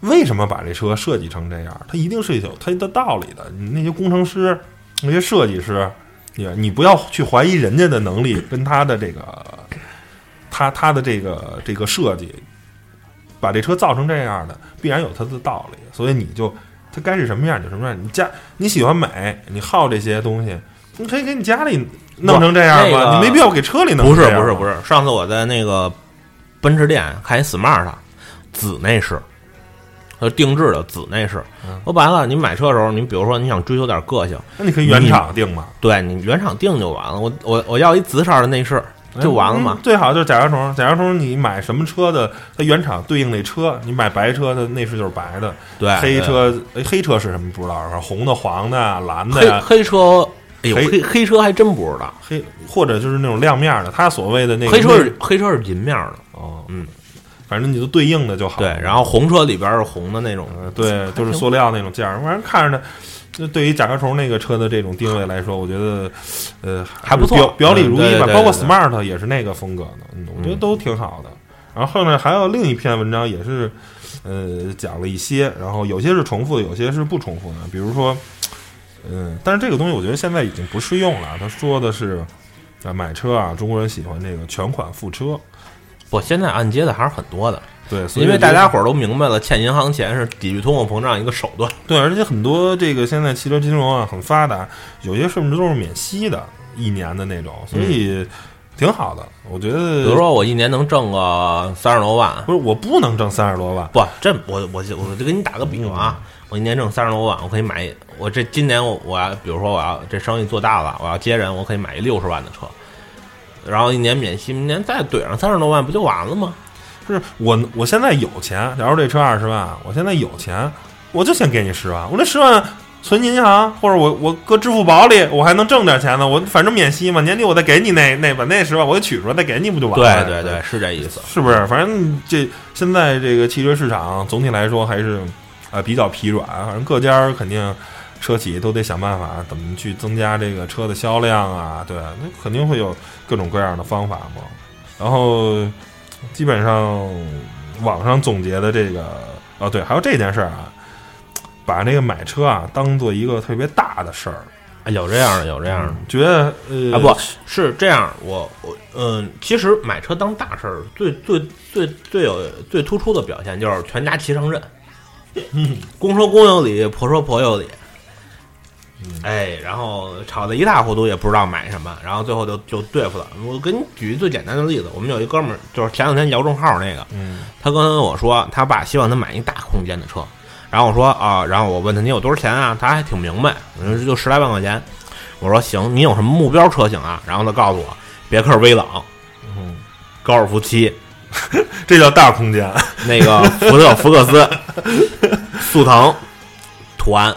为什么把这车设计成这样？它一定是有它的道理的。你那些工程师、那些设计师，你你不要去怀疑人家的能力跟他的这个，他他的这个这个设计，把这车造成这样的，必然有它的道理。所以你就它该是什么样就什么样。你家你喜欢美，你好这些东西，你可以给你家里弄成这样吧那个吗？你没必要给车里弄不是成这样是，不是不是，上次我在那个奔驰店看一 smart 紫内饰，呃，定制的紫内饰。嗯说白了，你买车的时候，你比如说你想追求点个性，那你可以原厂定嘛。对你原厂定就完了。我我我要一紫色的内饰就完了嘛。嗯。最好就是甲壳虫，甲壳虫你买什么车的，它原厂对应那车，你买白车的内饰就是白的，对，黑车哎黑车是什么不知道，是红的、黄的、蓝的黑呀，黑车，哎呦，黑黑黑车还真不知道，黑或者就是那种亮面的，它所谓的那个黑车是黑车是银面的，哦，嗯，反正你就对应的就好。对，然后红车里边是红的那种，呃对，就是塑料那种件儿，反正看着呢。就对于甲壳虫那个车的这种定位来说，我觉得，呃，还不错表表里如一吧。包括 Smart 也是那个风格的，嗯，我觉得都挺好的。然后后面还有另一篇文章也是，呃，讲了一些，然后有些是重复的，有些是不重复的。比如说，嗯，但是这个东西我觉得现在已经不适用了。他说的是，啊，买车啊，中国人喜欢这个全款付车，不，现在按揭的还是很多的，对，所以因为大家伙儿都明白了，欠银行钱是抵御通货膨胀一个手段。对，而且很多这个现在汽车金融啊很发达，有些甚至都是免息的，一年的那种，所以挺好的。我觉得，比如说我一年能挣个三十多万，不是我不能挣三十多万，不，这我我就我就给你打个比方啊，我一年挣三十多万，我可以买我这今年我我要比如说我要这生意做大了，我要接人，我可以买一六十万的车，然后一年免息，明年再怼上三十多万，不就完了吗？是我我现在有钱，假如这车二十万，我现在有钱，我就先给你十万，我那十万存银行，或者我我搁支付宝里，我还能挣点钱呢。我反正免息嘛，年底我再给你那那把那十万我给取出来再给你不就完了？对对对，是这意思。是不是？反正这现在这个汽车市场总体来说还是啊、呃比较疲软，反正各家肯定车企都得想办法怎么去增加这个车的销量啊，对，那肯定会有各种各样的方法嘛。然后基本上网上总结的这个哦，对，还有这件事儿啊，把那个买车啊当做一个特别大的事儿，哎有这样的，有这样的。觉得呃啊，不是这样，我我嗯，其实买车当大事儿，最最最最有最突出的表现就是全家齐上阵，公说公有理，婆说婆有理，哎，然后吵得一塌糊涂，也不知道买什么，然后最后就就对付了。我给你举一最简单的例子，我们有一哥们儿，就是前两天摇中号那个，嗯他跟我说，他爸希望他买一大空间的车，然后我说啊，然后我问他你有多少钱啊？他还挺明白，我说就十来万块钱。我说行，你有什么目标车型啊？然后他告诉我，别克威朗、嗯，高尔夫七、这叫大空间，那个福特福克斯、速腾、途安。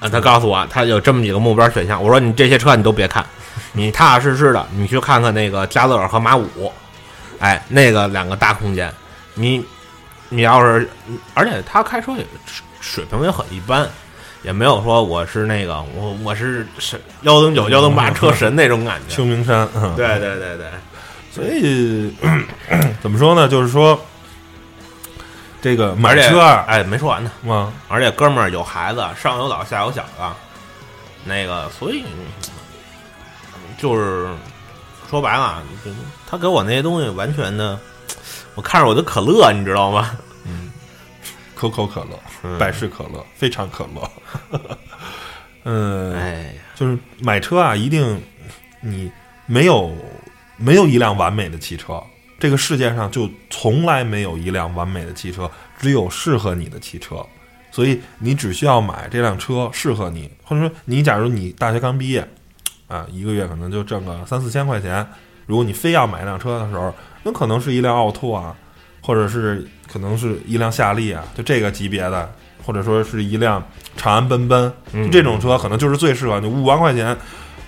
啊，他告诉我他有这么几个目标选项。我说你这些车你都别看，你踏踏实实的，你去看看那个加勒尔和马五，哎，那个两个大空间，你你要是，而且他开车也水平也很一般，也没有说我是那个我我是神幺零九幺零八车神那种感觉。秋名山，嗯对对对对，所以 怎么说呢？就是说，这个买车啊，哎，没说完呢。嗯，而且哥们儿有孩子，上有老下有小的，那个，所以就是说白了，就是他给我那些东西完全的，我看着我的可乐，你知道吗？嗯。可口可乐、嗯。百事可乐，非常可乐。嗯，哎呀，就是买车啊，一定你没有没有一辆完美的汽车，这个世界上就从来没有一辆完美的汽车，只有适合你的汽车。所以你只需要买这辆车适合你，或者说你假如你大学刚毕业，啊，一个月可能就挣个三四千块钱，如果你非要买一辆车的时候，那可能是一辆奥拓啊，或者是可能是一辆夏利啊，就这个级别的，或者说是一辆长安奔奔，就这种车可能就是最适合你。五万块钱，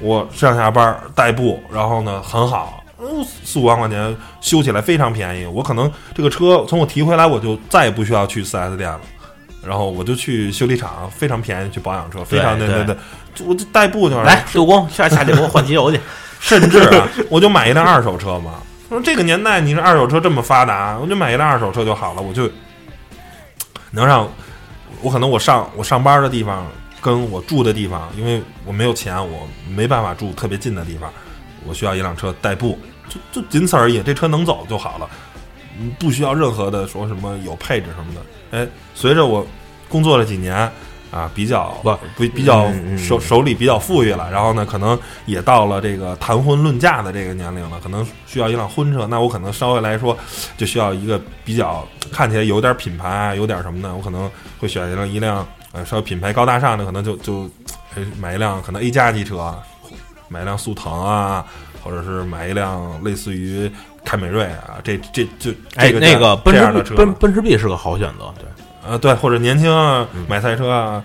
我上下班代步，然后呢很好，嗯四五万块钱修起来非常便宜。我可能这个车从我提回来，我就再也不需要去 4S 店了。然后我就去修理厂，非常便宜去保养车，非常对对对，就我就代步就是来，六公下下去给我换机油去。甚至啊，我就买一辆二手车嘛。说这个年代你是二手车这么发达，我就买一辆二手车就好了，我就能让我可能我上我上班的地方跟我住的地方，因为我没有钱，我没办法住特别近的地方，我需要一辆车代步，就就仅此而已，这车能走就好了，嗯不需要任何的说什么有配置什么的。哎，随着我工作了几年。啊，比较不比比较手手里比较富裕了，然后呢，可能也到了这个谈婚论嫁的这个年龄了，可能需要一辆婚车。那我可能稍微来说，就需要一个比较看起来有点品牌啊，有点什么的，我可能会选一辆一辆呃稍微品牌高大上的，可能就就呃买一辆可能 A 加级车，买一辆速腾啊，或者是买一辆类似于凯美瑞啊，这这就哎，这个那个奔驰这样的车奔奔驰 B 是个好选择，对。呃，对，或者年轻啊嗯，买赛车啊，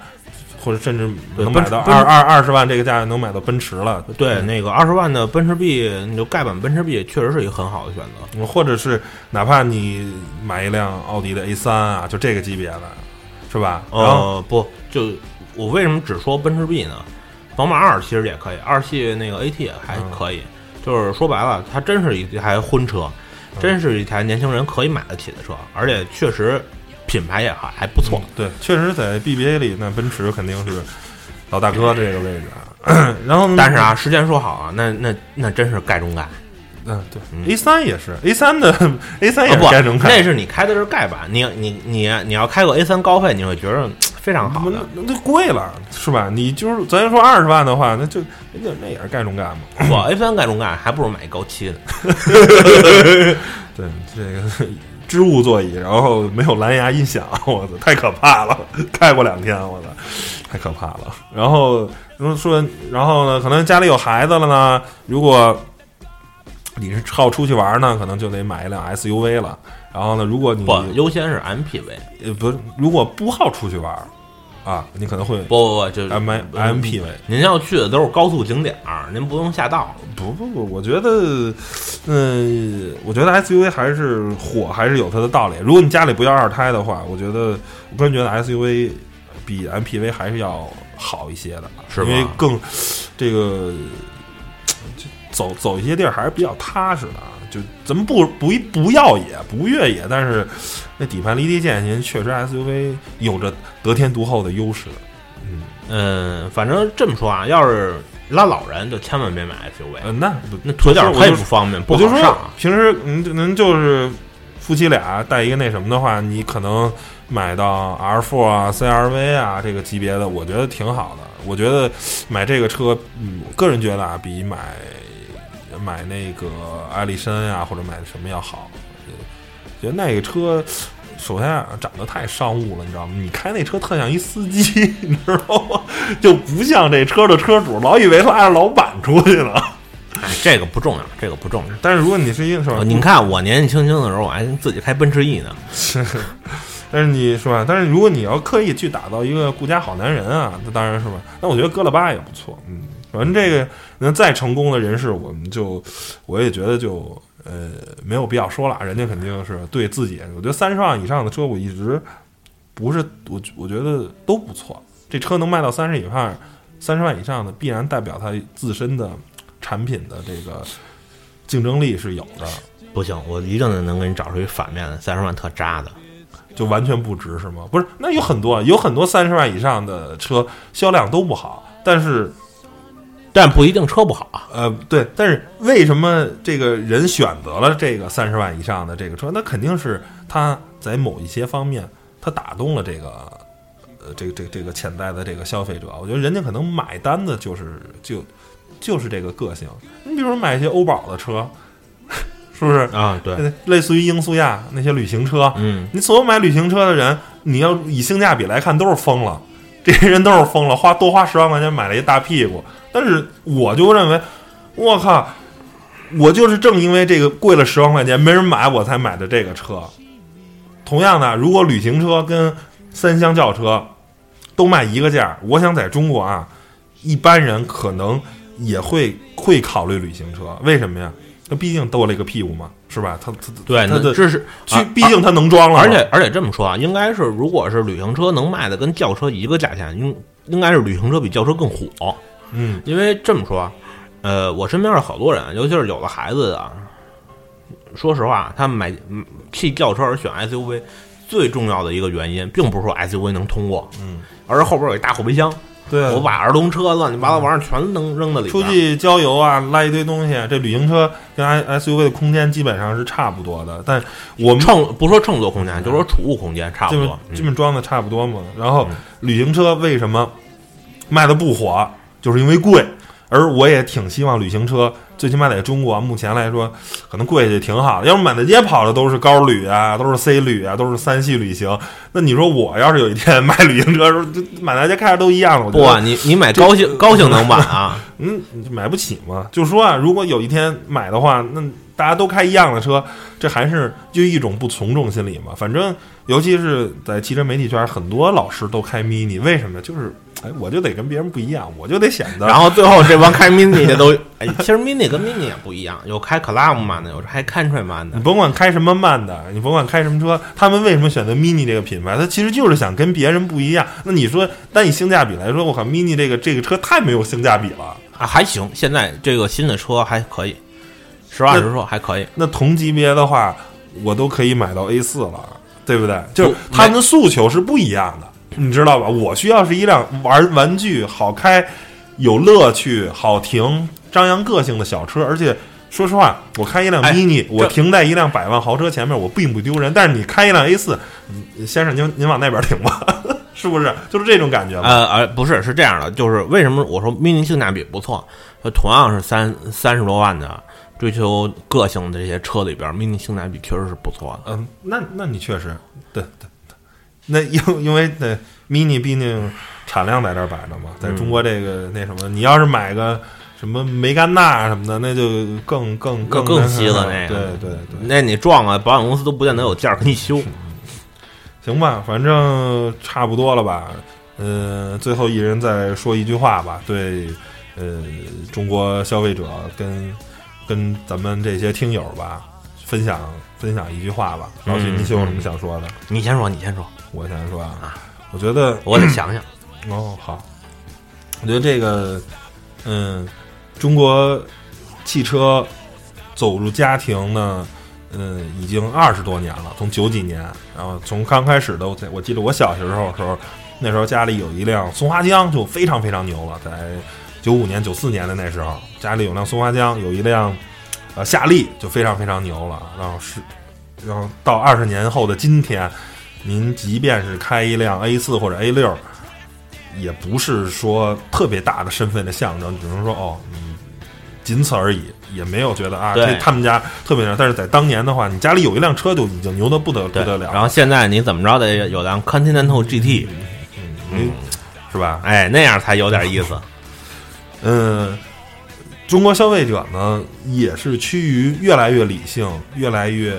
或者甚至对能买到二二二十万这个价能买到奔驰了，对，那个二十万的奔驰 B，你就盖板奔驰 B 确实是一个很好的选择。或者是哪怕你买一辆奥迪的 A 三啊，就这个级别的，是吧？然后呃，不，就我为什么只说奔驰 B 呢？宝马二其实也可以，二系那个 AT 也还嗯可以。就是说白了，它真是一台婚车，嗯真是一台年轻人可以买得起的车，而且确实品牌也还还不错。对，确实在 BBA 里，那奔驰肯定是老大哥这个位置啊。然后，但是啊，时间说好啊，那那那真是盖中盖。嗯，对嗯，A 三也是 A 三的 A 三也啊不那是你开的是盖板，你你你你要开个 A 三高配，你会觉得非常好的。那那贵了是吧？你就是咱说二十万的话，那就那那也是盖中盖嘛。不 A 三盖中盖，还不如买一高七的。对，这个 织物座椅，然后没有蓝牙音响，我操，太可怕了！开过两天，我操，太可怕了。然后如果说，然后呢，可能家里有孩子了呢，如果你是好出去玩呢，可能就得买一辆 SUV 了。然后呢，如果你不，优先是 MPV。呃不是，如果不好出去玩啊，你可能会不不不，就是 M MPV。您要去的都是高速景点儿，您不用下道。不不不，我觉得，嗯、我觉得 SUV 还是火，还是有它的道理。如果你家里不要二胎的话，我觉得，我个人觉得 SUV 比 MPV 还是要好一些的，是吗因为更这个就走走一些地儿还是比较踏实的啊。就咱们不不不要也不越野，但是那底盘离地间隙，确实 SUV 有着得天独厚的优势。嗯嗯，反正这么说啊，要是拉老人，就千万别买 SUV，、呃，那那腿脚太不方便，不我就说好上啊。平时您您就是夫妻俩带一个那什么的话，你可能买到 R4 啊、CRV 啊这个级别的，我觉得挺好的。我觉得买这个车，嗯，我个人觉得啊，比买买那个艾力绅呀、或者买什么要好。呃觉得那个车。首先啊，长得太商务了，你知道吗？你开那车特像一司机，你知道吗？就不像这车的车主，老以为拉着老板出去了。哎，这个不重要，这个不重要。但是如果你是一个是吧？你看我年纪轻轻的时候，我还自己开奔驰 E 呢。但是你是吧？但是如果你要刻意去打造一个顾家好男人啊，那当然是吧。那我觉得哥勒巴也不错，嗯，反正这个那再成功的人士，我们就我也觉得就呃没有必要说了，人家肯定是对自己，我觉得三十万以上的车，我一直不是我我觉得都不错。这车能卖到三十以上，三十万以上的，必然代表它自身的产品的这个竞争力是有的。不行，我一定能给你找出一反面的，三十万特渣的。就完全不值是吗？不是，那有很多有很多三十万以上的车销量都不好，但是但不一定车不好啊。呃，对，但是为什么这个人选择了这个三十万以上的这个车？那肯定是他在某一些方面，他打动了这个呃，这个这个这个潜在的这个消费者。我觉得人家可能买单的就是就就是这个个性。你比如说买一些欧宝的车，是不是？啊，对，类似于英苏亚那些旅行车，嗯，你所有买旅行车的人，你要以性价比来看，都是疯了。这些人都是疯了，花多花十万块钱买了一大屁股。但是我就认为，我靠，我就是正因为这个贵了十万块钱没人买，我才买的这个车。同样的，如果旅行车跟三厢轿车都卖一个价，我想在中国啊，一般人可能也会会考虑旅行车。为什么呀？那毕竟多了一个屁股嘛，是吧？它它对，那这是去啊，毕竟它能装了嘛，而且而且这么说啊，应该是如果是旅行车能卖的跟轿车一个价钱，应应该是旅行车比轿车更火。嗯因为这么说啊，呃，我身边有好多人，尤其是有了孩子的，说实话，他们买嗯弃轿车而选 SUV，最重要的一个原因，并不是说 SUV 能通过，嗯，而是后边有一大后备箱，对，我把儿童车乱七八糟玩意儿全能扔到里边。出去郊游啊，拉一堆东西，这旅行车跟 I SUV 的空间基本上是差不多的，但我们乘不说乘坐空间，就说储物空间差不多。基本装的差不多嘛。然后嗯旅行车为什么卖的不火，就是因为贵。而我也挺希望旅行车，最起码在中国目前来说，可能贵也挺好的。要是满大街跑的都是高旅啊，都是 C 旅啊，都是三系旅行，那你说我要是有一天买旅行车的时候，就满大街开着都一样了，我觉得不啊，你你买高性高性能版啊，嗯，你就买不起嘛。就说啊，如果有一天买的话，那大家都开一样的车，这还是就一种不从众心理嘛。反正，尤其是在汽车媒体圈，很多老师都开 mini，为什么？就是哎，我就得跟别人不一样，我就得显得。然后最后这帮开 mini 的都，哎，其实 mini 跟 mini 也不一样，有开 club 慢的，有开 country 慢的你。甭管开什么慢的，你甭管开什么车，他们为什么选择 mini 这个品牌？他其实就是想跟别人不一样。那你说，单以性价比来说，我靠，mini 这个这个车太没有性价比了。啊，还行，现在这个新的车还可以，实话实说还可以。那同级别的话，我都可以买到 A 四了，对不对？就是他们的诉求是不一样的，你知道吧？我需要是一辆玩玩具、好开、有乐趣、好停、张扬个性的小车，而且。说实话，我开一辆哎 mini，、我停在一辆百万豪车前面，我并不丢人。但是你开一辆 A 四，先生您您往那边停吧，是不是？就是这种感觉吧。呃呃，不是，是这样的，就是为什么我说 mini 性价比不错？呃同样是三三十多万的追求个性的这些车里边，mini 性价比确实是不错的。嗯，那那你确实，对，那因因为那 mini 毕竟产量在这儿摆着嘛，在中国这个那什么，你要是买个什么梅甘娜什么的，那就更更更更稀了那个对对对，那你撞了，保险公司都不见得有件儿给你修。行吧，反正差不多了吧。嗯、最后一人再说一句话吧，对，呃，中国消费者跟跟咱们这些听友吧，分享分享一句话吧。老许，嗯你有什么想说的？你先说，你先说，我先说啊，我觉得我得想想。哦，好，我觉得这个，嗯，中国汽车走入家庭呢，嗯，已经二十多年了，从九几年，然后从刚开始的，我在我记得我小时候的时候，那时候家里有一辆松花江，就非常非常牛了，在九五年、九四年的那时候，家里有辆松花江，有一辆呃夏利，就非常非常牛了，然后是，然后到二十年后的今天，您即便是开一辆 A 四或者 A 六。也不是说特别大的身份的象征，只能说哦，嗯，仅此而已，也没有觉得啊，这他们家特别牛。但是在当年的话，你家里有一辆车就已经牛的不得不得了，然后现在你怎么着得有辆 Continental GT，嗯，是吧？哎，那样才有点意思。嗯，中国消费者呢也是趋于越来越理性，越来越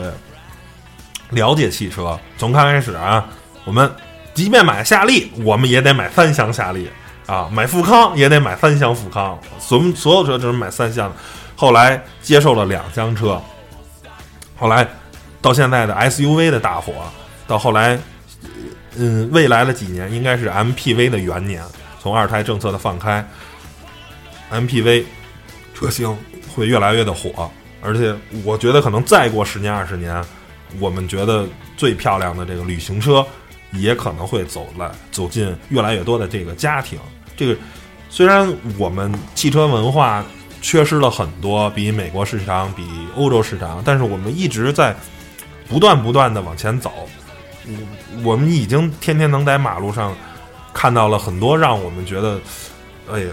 了解汽车。从刚开始啊，我们即便买夏利，我们也得买三厢夏利啊，买富康也得买三厢富康，所所有车只能买三厢。后来接受了两厢车，后来到现在的 SUV 的大火，到后来，嗯，未来的几年应该是 MPV 的元年，从二胎政策的放开，MPV 车型会越来越的火，而且我觉得可能再过十年二十年，我们觉得最漂亮的这个旅行车，也可能会走来走进越来越多的这个家庭。这个虽然我们汽车文化缺失了很多，比美国市场、比欧洲市场，但是我们一直在不断不断的往前走。嗯，我们已经天天能在马路上看到了很多让我们觉得，哎呀，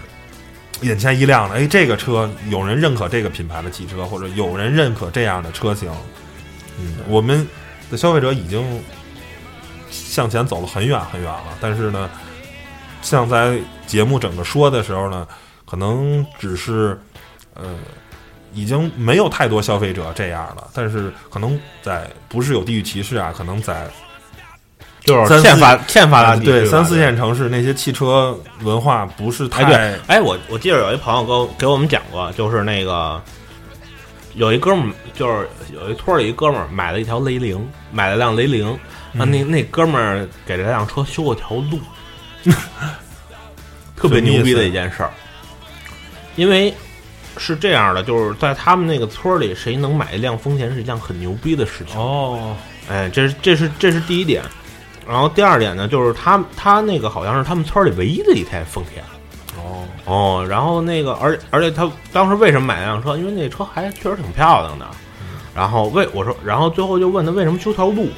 眼前一亮的。哎，这个车有人认可这个品牌的汽车，或者有人认可这样的车型。嗯，我们的消费者已经向前走了很远很远了，但是呢，像在节目整个说的时候呢，可能只是呃，已经没有太多消费者这样了，但是可能在不是有地域歧视啊，可能在就是欠发欠发达地对三四线城市那些汽车文化不是太哎对，哎我我记得有一朋友给我给我们讲过，就是那个有一哥们儿，就是有一村里一哥们儿买了一条雷凌，买了辆雷凌，啊那那哥们儿给这辆车修了条路，特别牛逼的一件事儿，因为。是这样的，就是在他们那个村儿里，谁能买一辆丰田是一件很牛逼的事情。哦，哎，这是这是这是第一点，然后第二点呢，就是他他那个好像是他们村里唯一的一台丰田哦，哦，然后那个而而且他当时为什么买那辆车？因为那车还确实挺漂亮的，然后为我说，然后最后就问他为什么修条路，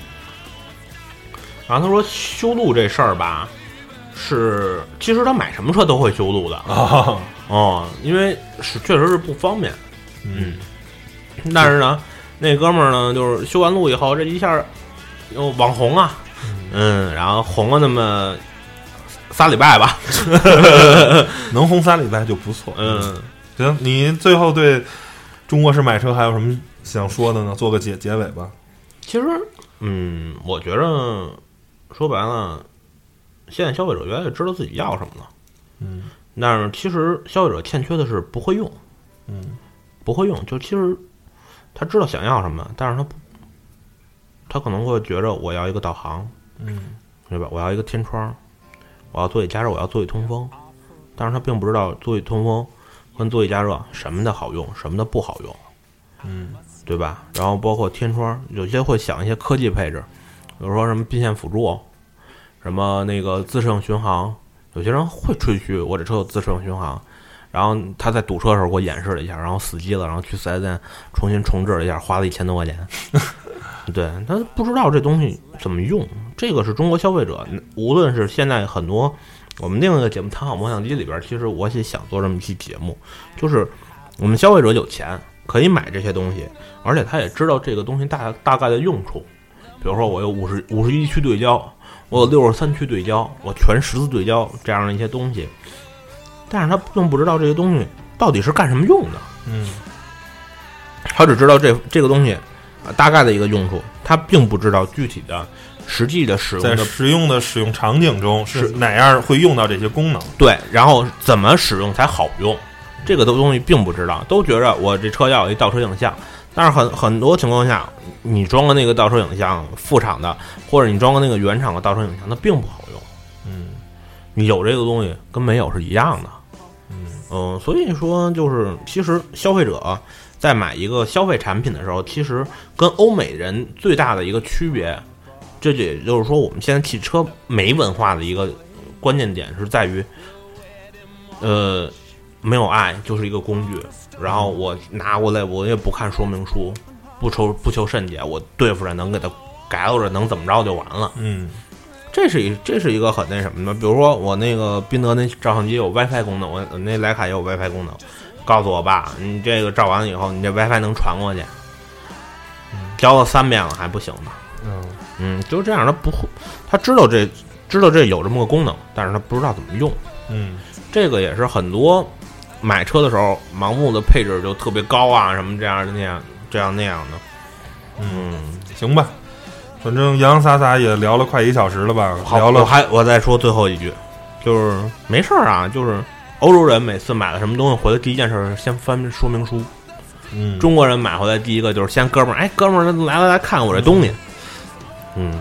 然后他说修路这事儿吧，是其实他买什么车都会修路的。啊，哦，因为是确实是不方便，嗯，但是呢，那哥们儿呢，就是修完路以后，这一下又网红啊，嗯，然后红了那么仨礼拜吧，能红仨礼拜就不错。嗯，行，你最后对中国式买车还有什么想说的呢？做个结结尾吧。其实，嗯，我觉着说白了，现在消费者越来越知道自己要什么了，嗯但是其实消费者欠缺的是不会用，嗯不会用，就其实他知道想要什么，但是他不，他可能会觉着我要一个导航，嗯对吧？我要一个天窗，我要座椅加热，我要座椅通风，但是他并不知道座椅通风跟座椅加热什么的好用，什么的不好用，嗯对吧？然后包括天窗，有些会想一些科技配置，比如说什么并线辅助，什么那个自适应巡航，有些人会吹嘘我这车有自适应巡航。然后他在堵车的时候给我演示了一下，然后死机了，然后去四 S 店重新重置了一下，花了一千多块钱。对他不知道这东西怎么用，这个是中国消费者，无论是现在很多我们另一个节目《谈好梦想机》里边，其实我也想做这么一期节目，就是我们消费者有钱可以买这些东西，而且他也知道这个东西大大概的用处，比如说我有五十五十一区对焦，我有六十三区对焦，我全十字对焦这样的一些东西，但是他并不知道这些东西到底是干什么用的。嗯他只知道这这个东西啊大概的一个用处，他并不知道具体的实际的使用在的实用的使用场景中是是哪样会用到这些功能？对，然后怎么使用才好用，这个东西并不知道，都觉着我这车要有一倒车影像，但是很很多情况下，你装个那个倒车影像副厂的，或者你装个那个原厂的倒车影像，它并不好用。嗯你有这个东西跟没有是一样的。嗯嗯，所以说就是，其实消费者在买一个消费产品的时候，其实跟欧美人最大的一个区别，这也就是说，我们现在汽车没文化的一个关键点是在于，呃，没有爱就是一个工具，然后我拿过来，我也不看说明书，不求不求甚解，我对付着能给它改了着，能怎么着就完了。嗯这是一这是一个很那什么的，比如说我那个宾得那照相机有 WiFi 功能，我我那徕卡也有 WiFi 功能，告诉我爸，你这个照完了以后，你这 WiFi 能传过去，教了三遍了还不行吗，嗯。嗯，就这样，他不会，他知道这知道这有这么个功能，但是他不知道怎么用，嗯。这个也是很多买车的时候盲目的配置就特别高啊，什么这样的那样这样那样的，嗯，行吧，反正洋洋洒洒也聊了快一小时了吧，好，聊了我还我再说最后一句，就是没事儿啊，就是欧洲人每次买了什么东西回来，第一件事儿是先翻说明书。嗯中国人买回来第一个就是先哥们儿，哎，哥们儿来来来看我这东西。嗯，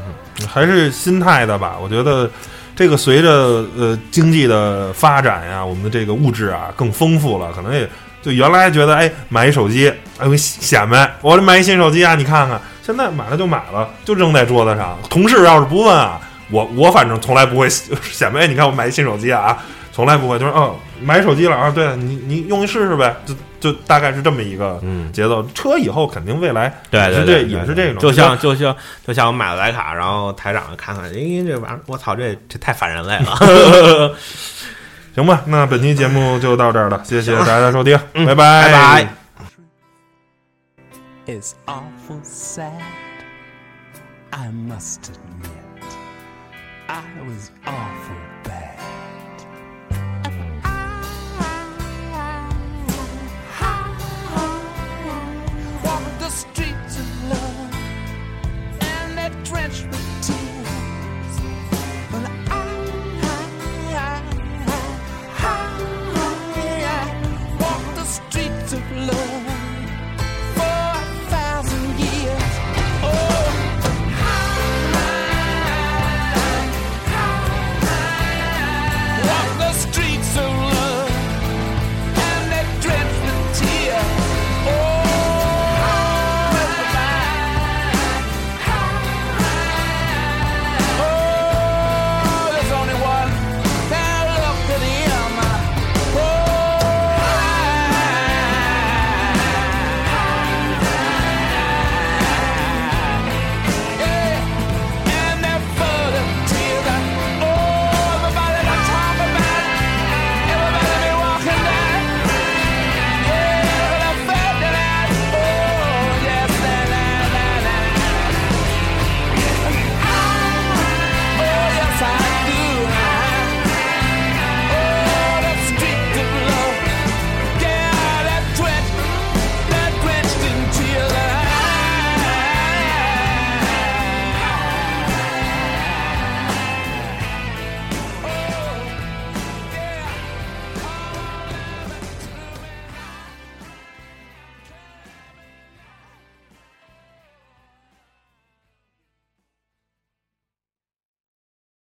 还是心态的吧。我觉得这个随着呃经济的发展呀，我们的这个物质啊更丰富了，可能也就原来觉得哎买一手机哎，显摆，我买一新手机啊，你看看，现在买了就买了，就扔在桌子上。同事要是不问啊，我我反正从来不会显摆。你看我买一新手机啊，从来不会，就是嗯，买手机了啊，对你你用一试试呗，就就大概是这么一个嗯，节奏。车以后肯定未来对也是这对对，也是这种，就像就像就像我买了徕卡，然后台长看看，咦，这玩意儿，我操，这这太反人类了。行吧。那本期节目就到这儿了，谢谢大家收听，嗯拜拜